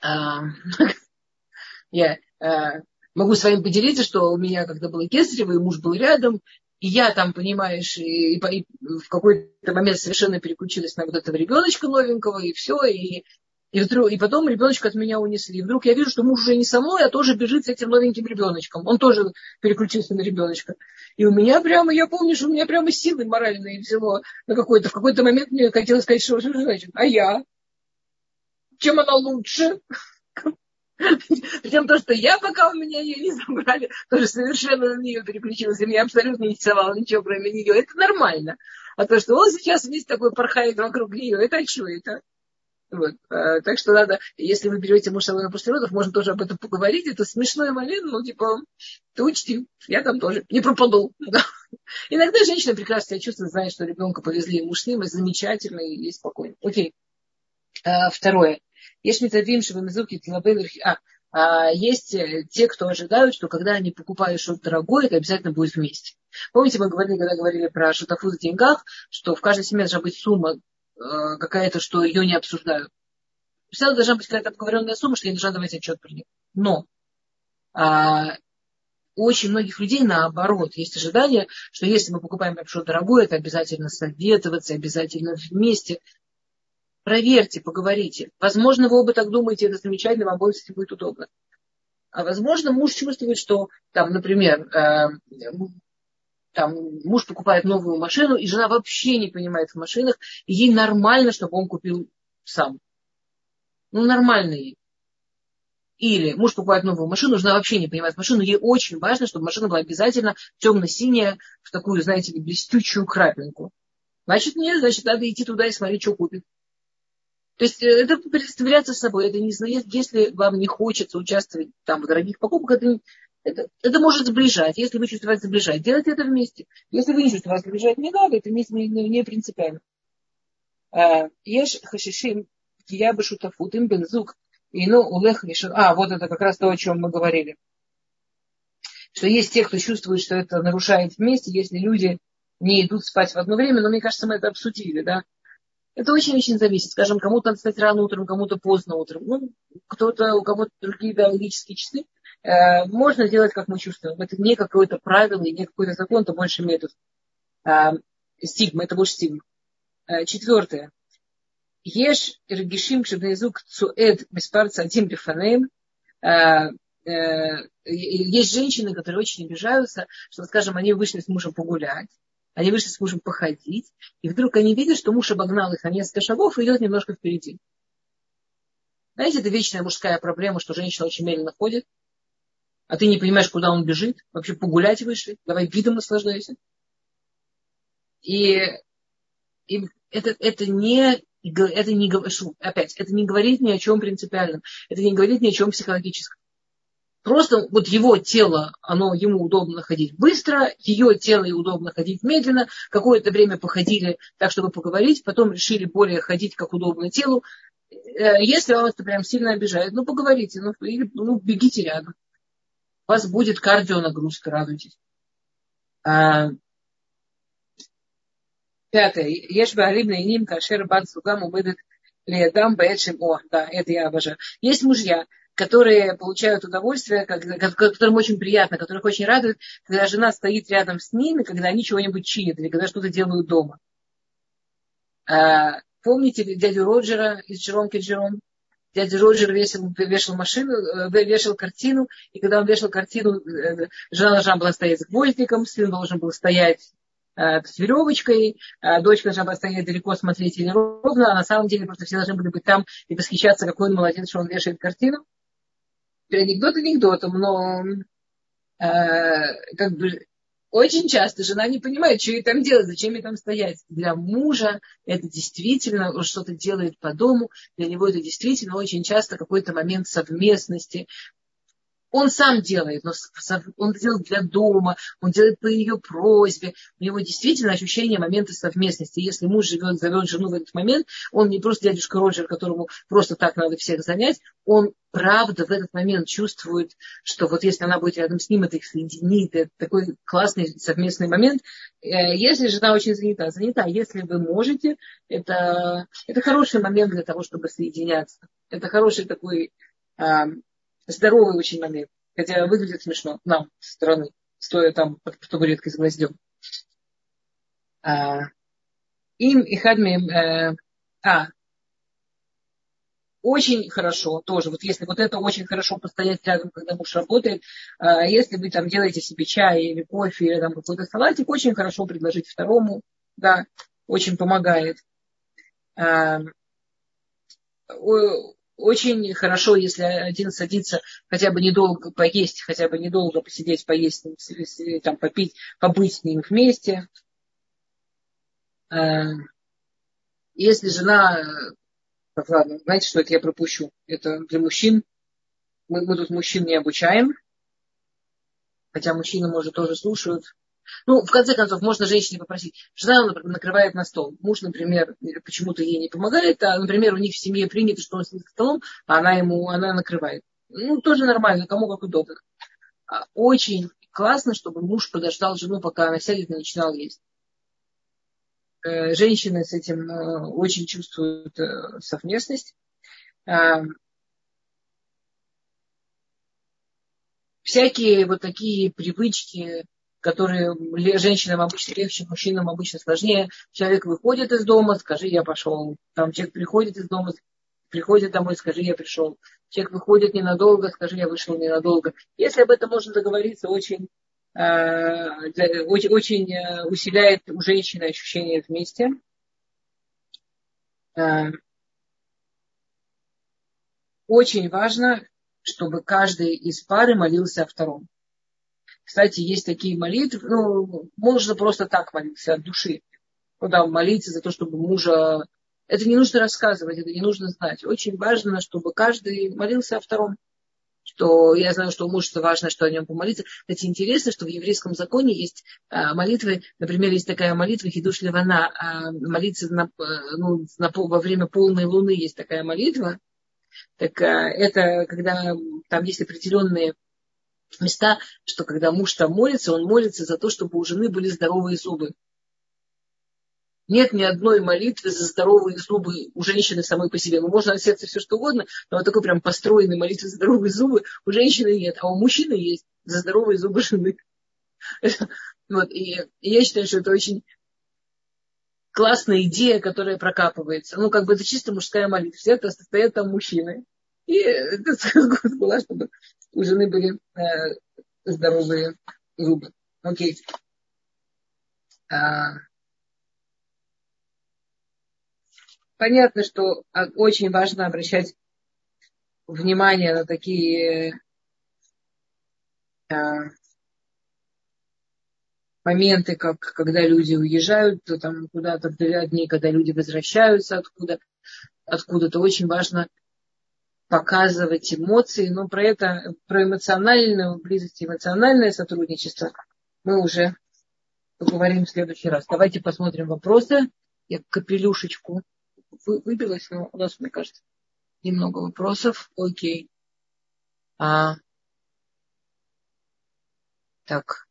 а, я а, могу с вами поделиться, что у меня, когда было кесарево, и муж был рядом, и я там, понимаешь, и, и, и в какой-то момент совершенно переключилась на вот этого ребеночка новенького, и все, и и, вдруг, и потом ребеночка от меня унесли. И вдруг я вижу, что муж уже не со мной, а тоже бежит с этим новеньким ребеночком. Он тоже переключился на ребеночка. И у меня прямо, я помню, что у меня прямо силы моральные взяло на какой-то. В какой-то момент мне хотелось сказать, что, что значит, а я? Чем она лучше? Причем то, что я, пока у меня ее не забрали, тоже совершенно на нее переключилась, и меня абсолютно не интересовало ничего кроме нее. Это нормально. А то, что он сейчас весь такой порхает вокруг нее, это а что это? Вот. А, так что надо, если вы берете мужчину после родов, можно тоже об этом поговорить. Это смешной момент, ну, типа, ты учти, я там тоже не пропаду. Да. Иногда женщина прекрасно себя чувствует, знает, что ребенка повезли с ним, и замечательно, и спокойно. Окей. А, второе. Есть методим, что мезуки а, а есть э, те, кто ожидают, что когда они покупают что-то дорогое, это обязательно будет вместе. Помните, мы говорили, когда говорили про шутафу в деньгах, что в каждой семье должна быть сумма какая-то, что ее не обсуждают. Всегда должна быть какая-то обговоренная сумма, что я должна давать отчет про нее. Но а, у очень многих людей наоборот. Есть ожидание, что если мы покупаем что-то дорогое, это обязательно советоваться, обязательно вместе. Проверьте, поговорите. Возможно, вы оба так думаете, это замечательно, вам этим будет удобно. А возможно, муж чувствует, что, там, например, э, там муж покупает новую машину, и жена вообще не понимает в машинах, и ей нормально, чтобы он купил сам. Ну, нормально ей. Или муж покупает новую машину, жена вообще не понимает машину, ей очень важно, чтобы машина была обязательно темно-синяя, в такую, знаете ли, блестючую крапинку. Значит, нет, значит, надо идти туда и смотреть, что купит. То есть э, это представляться собой, это не знаю, если вам не хочется участвовать там в дорогих покупках, это это, это может сближать. Если вы чувствуете вас сближать, делайте это вместе. Если вы не чувствуете вас сближать, не надо, это вместе не, не, принципиально. А, ешь хашишим кия башутафут им бензук и ну улех А, вот это как раз то, о чем мы говорили. что есть те, кто чувствует, что это нарушает вместе, если люди не идут спать в одно время, но мне кажется, мы это обсудили, да. Это очень-очень зависит. Скажем, кому-то надо встать рано утром, кому-то поздно утром. Ну, кто-то, у кого-то другие биологические часы. Э, можно делать, как мы чувствуем. Это не какое-то правило и не какой-то закон, это больше метод. Э, стигма, это больше стигма. Э, четвертое. Еш регишим шебнезук цуэд беспарца. Э, э, есть женщины, которые очень обижаются, что, скажем, они вышли с мужем погулять, они вышли с мужем походить, и вдруг они видят, что муж обогнал их на несколько шагов и идет немножко впереди. Знаете, это вечная мужская проблема, что женщина очень медленно ходит, а ты не понимаешь, куда он бежит. Вообще погулять вышли, давай видом наслаждайся. И, и это, это не это не, опять, это не говорит ни о чем принципиальном, это не говорит ни о чем психологическом. Просто вот его тело, оно ему удобно ходить быстро, ее тело ей удобно ходить медленно. Какое-то время походили так, чтобы поговорить, потом решили более ходить как удобно телу. Э, если вас это прям сильно обижает, ну поговорите, ну, или, ну бегите рядом. Вас будет кардионагрузка, радуйтесь. А, Пятое. Ешь баарим ним кашер бат сугам умыдет леядам бэчим. О, да, это я обожаю. Есть мужья, которые получают удовольствие, которым очень приятно, которых очень радует, когда жена стоит рядом с ними, когда они чего-нибудь чинят или когда что-то делают дома. А, помните дядю Роджера из Джеромки Джером? Дядя Роджер вешал, вешал машину, э, вешал картину, и когда он вешал картину, э, жена должна была стоять с гвоздиком, сын должен был стоять Э, с веревочкой, э, дочка должна была стоять далеко, смотреть или ровно, а на самом деле просто все должны были быть там и восхищаться, какой он молодец, что он вешает картину. Анекдот анекдотом, но э, как бы очень часто жена не понимает, что ей там делать, зачем ей там стоять. Для мужа это действительно он что-то делает по дому, для него это действительно очень часто какой-то момент совместности, он сам делает, но он делает для дома, он делает по ее просьбе. У него действительно ощущение момента совместности. Если муж живет, зовет жену в этот момент, он не просто дядюшка Роджер, которому просто так надо всех занять, он правда в этот момент чувствует, что вот если она будет рядом с ним, это их соединит, это такой классный совместный момент. Э, если жена очень занята, занята, если вы можете, это, это хороший момент для того, чтобы соединяться. Это хороший такой здоровый очень момент. Хотя выглядит смешно нам со стороны, стоя там под табуреткой с гвоздем. А, им и хадмим, э, а, очень хорошо тоже, вот если вот это очень хорошо постоять рядом, когда муж работает, а если вы там делаете себе чай или кофе, или там какой-то салатик, очень хорошо предложить второму, да, очень помогает. Очень хорошо, если один садится хотя бы недолго поесть, хотя бы недолго посидеть, поесть, там, попить, побыть с ним вместе. Э, если жена, так ладно, знаете, что это я пропущу? Это для мужчин. Мы, мы тут мужчин не обучаем. Хотя мужчины, может, тоже слушают. Ну, в конце концов, можно женщине попросить. Жена, например, накрывает на стол. Муж, например, почему-то ей не помогает, а, например, у них в семье принято, что он сидит за столом, а она ему, она накрывает. Ну, тоже нормально, кому как удобно. А, очень классно, чтобы муж подождал жену, пока она сядет и начинал есть. Э, женщины с этим э, очень чувствуют э, совместность. А, всякие вот такие привычки, которые женщинам обычно легче, мужчинам обычно сложнее. Человек выходит из дома, скажи, я пошел. Там человек приходит из дома, приходит домой, скажи, я пришел. Человек выходит ненадолго, скажи, я вышел ненадолго. Если об этом можно договориться, очень, э, очень, очень э, усиляет у женщины ощущение вместе. Э, очень важно, чтобы каждый из пары молился о втором. Кстати, есть такие молитвы, ну, можно просто так молиться от души. Куда молиться за то, чтобы мужа... Это не нужно рассказывать, это не нужно знать. Очень важно, чтобы каждый молился о втором. Что я знаю, что у мужа важно, что о нем помолиться. Кстати, интересно, что в еврейском законе есть а, молитвы, например, есть такая молитва Хидуш Ливана, а, молиться на, ну, на, во время полной луны есть такая молитва. Так а, это когда там есть определенные места, что когда муж там молится, он молится за то, чтобы у жены были здоровые зубы. Нет ни одной молитвы за здоровые зубы у женщины самой по себе. Ну, можно от сердца все что угодно, но вот такой прям построенной молитвы за здоровые зубы у женщины нет, а у мужчины есть за здоровые зубы жены. Вот, и, я считаю, что это очень классная идея, которая прокапывается. Ну, как бы это чисто мужская молитва. Все это стоят там мужчины. И это была, чтобы у жены были э, здоровые зубы. Окей. А, понятно, что а, очень важно обращать внимание на такие а, моменты, как когда люди уезжают то там куда-то в дни, когда люди возвращаются откуда, откуда-то. Очень важно показывать эмоции, но про это, про эмоциональную близость, эмоциональное сотрудничество мы уже поговорим в следующий раз. Давайте посмотрим вопросы. Я капелюшечку выбилась, но у нас, мне кажется, немного вопросов. Окей. А, так.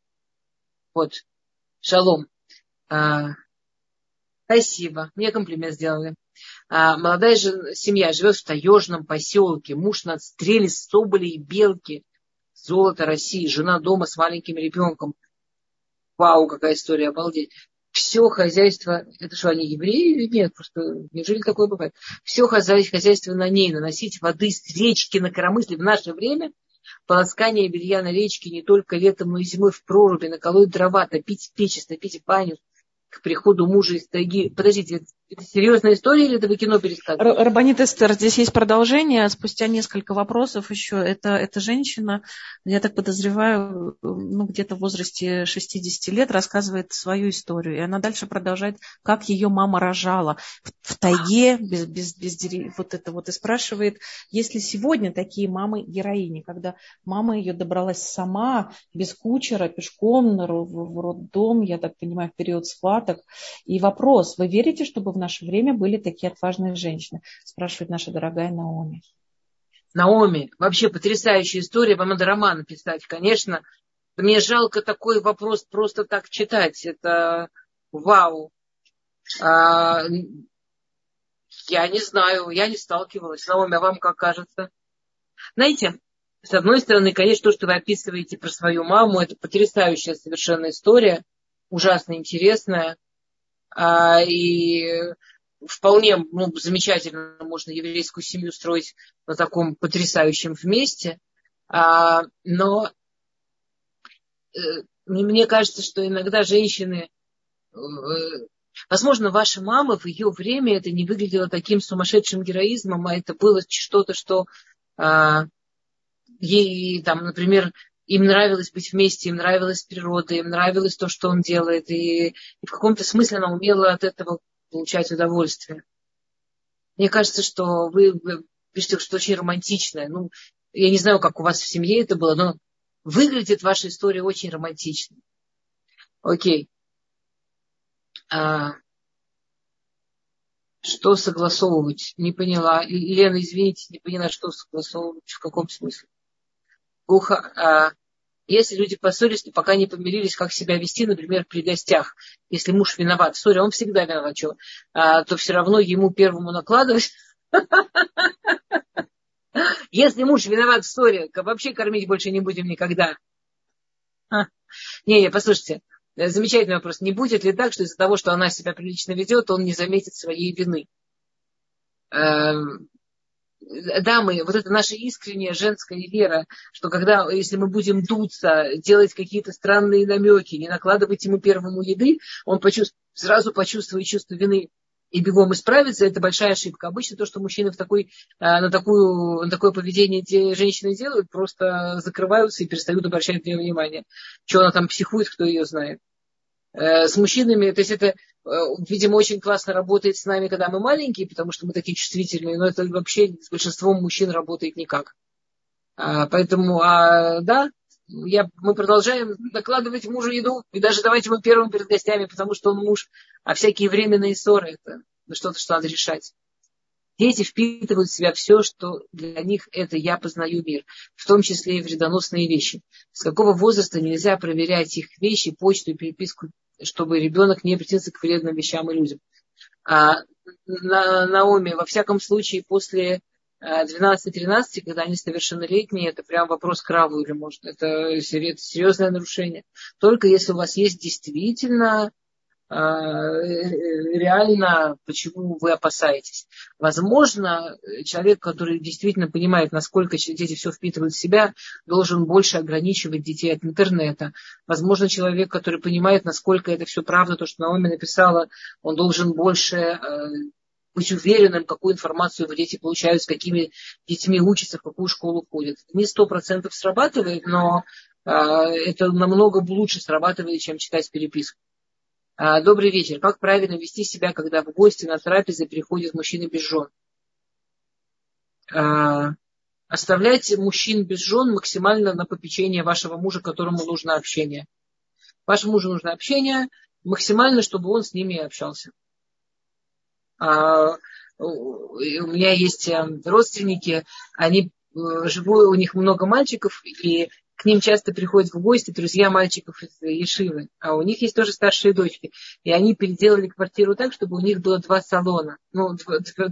Вот. Шалом. А, спасибо. Мне комплимент сделали. А, молодая жен, семья живет в таежном поселке. Муж надстрели соболи и белки. Золото России. Жена дома с маленьким ребенком. Вау, какая история, обалдеть. Все хозяйство, это что, они евреи или нет? Просто неужели такое бывает? Все хозяйство на ней, наносить воды с речки на коромысле в наше время – полоскание белья на речке не только летом, но и зимой в проруби, наколоть дрова, топить печь, топить баню к приходу мужа из тайги. Подождите, серьезная история или это вы кино пересказываете? Рабанит Эстер, здесь есть продолжение. Спустя несколько вопросов еще. Это, это женщина, я так подозреваю, ну, где-то в возрасте 60 лет, рассказывает свою историю. И она дальше продолжает, как ее мама рожала в, в тайге, без, без, без деревьев, вот это вот. И спрашивает, есть ли сегодня такие мамы-героини, когда мама ее добралась сама, без кучера, пешком в роддом, я так понимаю, в период схваток. И вопрос, вы верите, чтобы в наше время были такие отважные женщины? Спрашивает наша дорогая Наоми. Наоми, вообще потрясающая история, вам надо роман писать, конечно. Мне жалко такой вопрос просто так читать. Это вау. А, я не знаю, я не сталкивалась. Наоми, а вам как кажется? Знаете, с одной стороны, конечно, то, что вы описываете про свою маму, это потрясающая совершенно история, ужасно интересная. А, и вполне ну, замечательно можно еврейскую семью строить на таком потрясающем вместе. А, но э, мне кажется, что иногда женщины, э, возможно, ваша мама в ее время это не выглядело таким сумасшедшим героизмом, а это было что-то, что а, ей, там, например, им нравилось быть вместе, им нравилась природа, им нравилось то, что он делает, и, и в каком-то смысле она умела от этого получать удовольствие. Мне кажется, что вы, вы пишете что очень романтичное. Ну, я не знаю, как у вас в семье это было, но выглядит ваша история очень романтично. Окей. А, что согласовывать? Не поняла. Лена, извините, не поняла, что согласовывать, в каком смысле. Уха, а, если люди поссорились, то пока не помирились, как себя вести, например, при гостях. Если муж виноват, сори, он всегда виноват, что, а, то все равно ему первому накладывать. Если муж виноват в ссоре, вообще кормить больше не будем никогда. Не, не, послушайте, замечательный вопрос. Не будет ли так, что из-за того, что она себя прилично ведет, он не заметит своей вины? Дамы, вот это наша искренняя женская вера, что когда, если мы будем дуться, делать какие-то странные намеки, не накладывать ему первому еды, он почувств... сразу почувствует чувство вины и бегом исправится, это большая ошибка. Обычно то, что мужчины в такой, а, на, такую, на такое поведение женщины делают, просто закрываются и перестают обращать на нее внимание. Что она там психует, кто ее знает. Э, с мужчинами, то есть это, видимо, очень классно работает с нами, когда мы маленькие, потому что мы такие чувствительные, но это вообще с большинством мужчин работает никак. А, поэтому, а, да, я, мы продолжаем накладывать мужу еду и даже давать ему первым перед гостями, потому что он муж, а всякие временные ссоры это что-то, что надо решать. Дети впитывают в себя все, что для них это «я познаю мир», в том числе и вредоносные вещи. С какого возраста нельзя проверять их вещи, почту и переписку, чтобы ребенок не обратился к вредным вещам и людям. А, на, Наоми, во всяком случае, после 12-13, когда они совершеннолетние, это прям вопрос к или может, это, серьезное нарушение. Только если у вас есть действительно реально, почему вы опасаетесь. Возможно, человек, который действительно понимает, насколько дети все впитывают в себя, должен больше ограничивать детей от интернета. Возможно, человек, который понимает, насколько это все правда, то, что Наоми написала, он должен больше а, быть уверенным, какую информацию дети получают, с какими детьми учатся, в какую школу ходят. Не сто процентов срабатывает, но а, это намного лучше срабатывает, чем читать переписку. А, добрый вечер. Как правильно вести себя, когда в гости на трапезе приходят мужчины без жен? А, оставлять мужчин без жен максимально на попечение вашего мужа, которому нужно общение. Вашему мужу нужно общение максимально, чтобы он с ними общался. А, у меня есть э, родственники, они э, живут, у них много мальчиков, и к ним часто приходят в гости друзья мальчиков из Ешивы, а у них есть тоже старшие дочки. И они переделали квартиру так, чтобы у них было два салона, ну,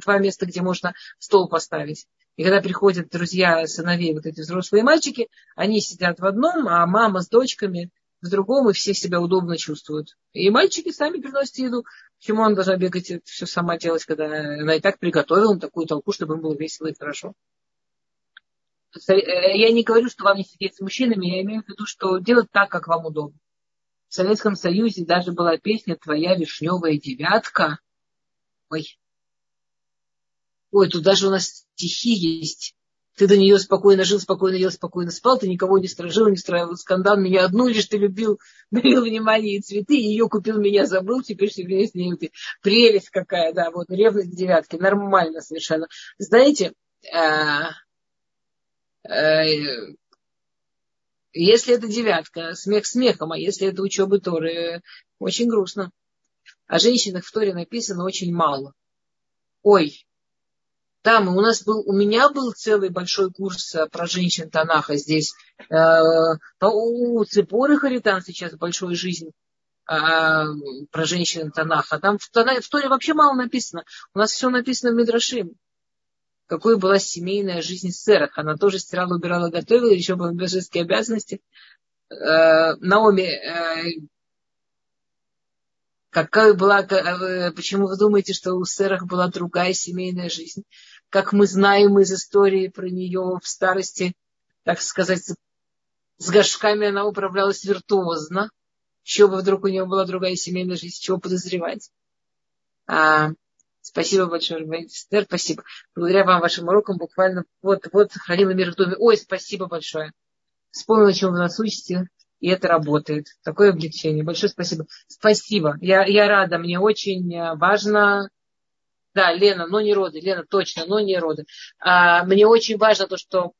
два места, где можно стол поставить. И когда приходят друзья сыновей, вот эти взрослые мальчики, они сидят в одном, а мама с дочками в другом, и все себя удобно чувствуют. И мальчики сами приносят еду. Почему она должна бегать все сама делать, когда она и так приготовила такую толку, чтобы им было весело и хорошо? Э, я не говорю, что вам не сидеть с мужчинами, я имею в виду, что делать так, как вам удобно. В Советском Союзе даже была песня «Твоя вишневая девятка». Ой. Ой, тут даже у нас стихи есть. Ты до нее спокойно жил, спокойно ел, спокойно спал, ты никого не стражил, не строил скандал, меня одну лишь ты любил, дарил внимание и цветы, ее купил, меня забыл, теперь время с ней ты. Прелесть какая, да, вот, ревность девятки, нормально совершенно. Знаете, а, если это девятка, смех смехом, а если это учеба Торы, очень грустно. О женщинах в Торе написано очень мало. Ой, там у нас был, у меня был целый большой курс э, про женщин Танаха здесь. Э, у Цепоры Харитан сейчас большой жизнь э, про женщин Танаха. Там в Торе вообще мало написано. У нас все написано в Мидрашим. Какой была семейная жизнь Серах. Она тоже стирала, убирала, готовила, еще были божеские обязанности. Наоми, какая была, почему вы думаете, что у Серах была другая семейная жизнь? как мы знаем из истории про нее в старости, так сказать, с горшками она управлялась виртуозно. Еще бы вдруг у нее была другая семейная жизнь, чего подозревать. А, спасибо большое, Эстер, спасибо. Благодаря вам, вашим урокам, буквально вот-вот хранила мир в доме. Ой, спасибо большое. Вспомнила, чем вы нас учите, и это работает. Такое облегчение. Большое спасибо. Спасибо. Я, я рада. Мне очень важно да, Лена, но не роды. Лена, точно, но не роды. А, мне очень важно то, что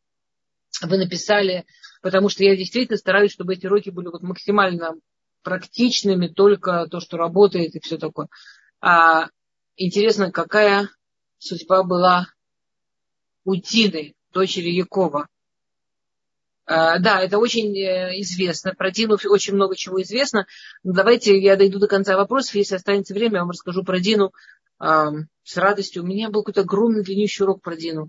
вы написали, потому что я действительно стараюсь, чтобы эти уроки были вот максимально практичными, только то, что работает и все такое. А, интересно, какая судьба была у Тины, дочери Якова. А, да, это очень э, известно. Про Дину очень много чего известно. Давайте я дойду до конца вопросов. Если останется время, я вам расскажу про Дину с радостью. У меня был какой-то огромный длиннющий урок про Дину.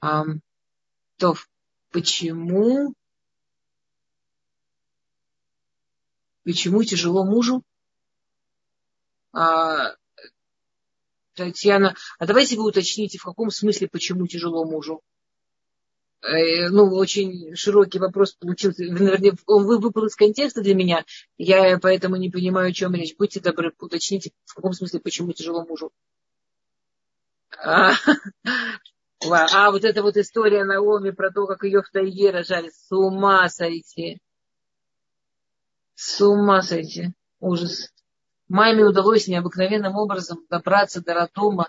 то почему почему тяжело мужу? Татьяна, а давайте вы уточните, в каком смысле почему тяжело мужу? Э, ну, очень широкий вопрос получился. Наверное, он выпал из контекста для меня. Я поэтому не понимаю, о чем речь. Будьте добры, уточните, в каком смысле, почему тяжело мужу. А, а вот эта вот история Наоми про то, как ее в тайге рожали. С ума сойти. С ума сойти. Ужас. Маме удалось необыкновенным образом добраться до Ратома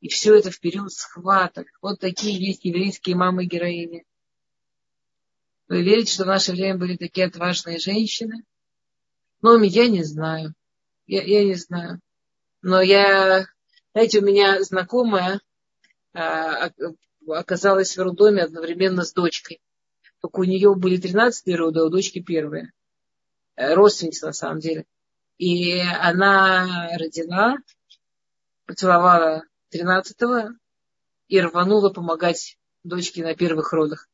и все это в период схваток. Вот такие есть еврейские мамы-героини. Вы верите, что в наше время были такие отважные женщины? Ну, я не знаю. Я, я не знаю. Но я Знаете, у меня знакомая а, оказалась в роддоме одновременно с дочкой. Только у нее были 13 роды, а у дочки первые. Э, родственница на самом деле. И она родила, поцеловала 13-го и рванула помогать дочке на первых родах.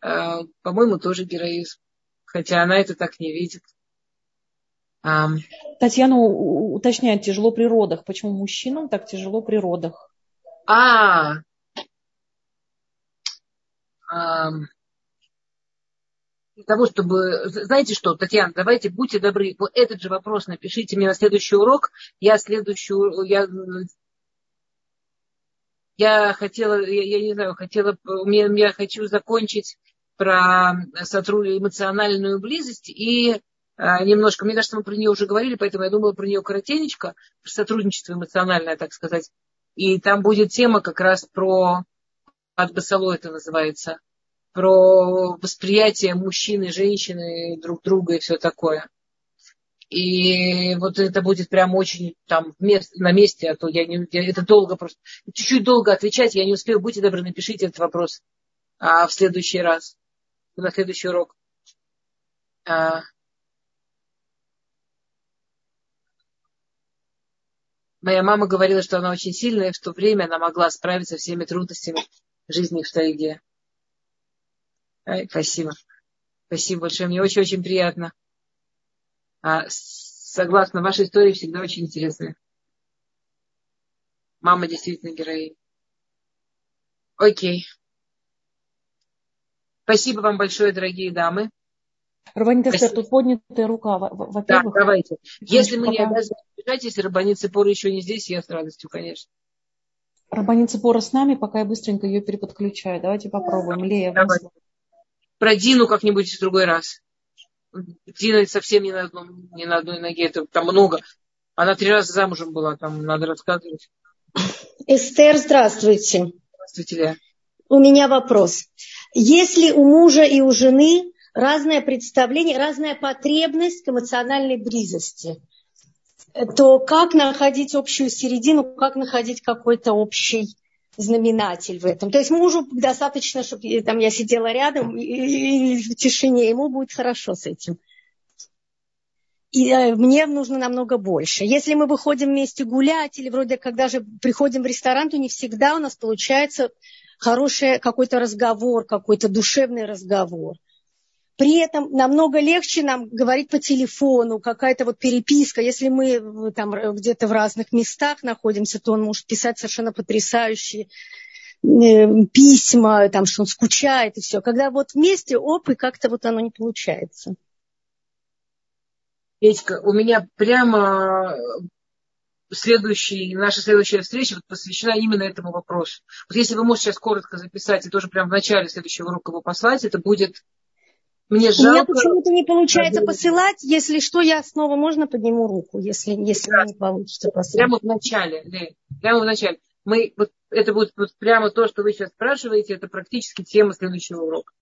Э, по-моему, тоже героизм. Хотя она это так не видит. Татьяна уточняет, тяжело при родах. Почему мужчинам так тяжело при родах? А, для того, чтобы... Знаете что, Татьяна, давайте, будьте добры, вот этот же вопрос напишите мне на следующий урок. Я следующую... Я, я хотела, я, я не знаю, хотела... Я, я хочу закончить про сотрудничество, эмоциональную близость и а, немножко, мне кажется, мы про нее уже говорили, поэтому я думала про нее коротенечко, сотрудничество эмоциональное, так сказать. И там будет тема как раз про, от Басало это называется, про восприятие мужчины, женщины друг друга и все такое. И вот это будет прям очень там на месте, а то я не, я, это долго просто, чуть-чуть долго отвечать, я не успею, будьте добры, напишите этот вопрос а, в следующий раз, на следующий урок. А, Моя мама говорила, что она очень сильная, и в то время она могла справиться со всеми трудностями жизни в тайге. Ай, спасибо. Спасибо большое. Мне очень-очень приятно. А, согласно вашей истории, всегда очень интересная. Мама действительно героиня. Окей. Спасибо вам большое, дорогие дамы. Рабанит Эстер, тут поднятая рука. Во-первых, да, давайте. Если мы не обязаны бежать, если Рабанит Цепора еще не здесь, я с радостью, конечно. Рабанит Цепора с нами, пока я быстренько ее переподключаю. Давайте попробуем. Лея, Давайте. Про Дину как-нибудь в другой раз. Дина совсем не на, одном, не на одной ноге, это там много. Она три раза замужем была, там надо рассказывать. Эстер, здравствуйте. Здравствуйте, Лея. У меня вопрос. Если у мужа и у жены разное представление, разная потребность к эмоциональной близости, то как находить общую середину, как находить какой-то общий знаменатель в этом. То есть мужу достаточно, чтобы там, я сидела рядом и, и в тишине, ему будет хорошо с этим. И э, мне нужно намного больше. Если мы выходим вместе гулять, или вроде когда же приходим в ресторан, то не всегда у нас получается хороший какой-то разговор, какой-то душевный разговор. При этом намного легче нам говорить по телефону, какая-то вот переписка. Если мы э, там э, где-то в разных местах находимся, то он может писать совершенно потрясающие э, письма, там, что он скучает и все. Когда вот вместе, оп, и как-то вот оно не получается. Петька, у меня прямо следующий, наша следующая встреча посвящена именно этому вопросу. Вот если вы можете сейчас коротко записать и тоже прямо в начале следующего урока его послать, это будет мне жалко. У меня почему-то не получается посылать. Если что, я снова можно подниму руку, если, если да. не получится посылать. Прямо в начале, Лей, прямо в начале. Мы, вот, это будет вот прямо то, что вы сейчас спрашиваете, это практически тема следующего урока.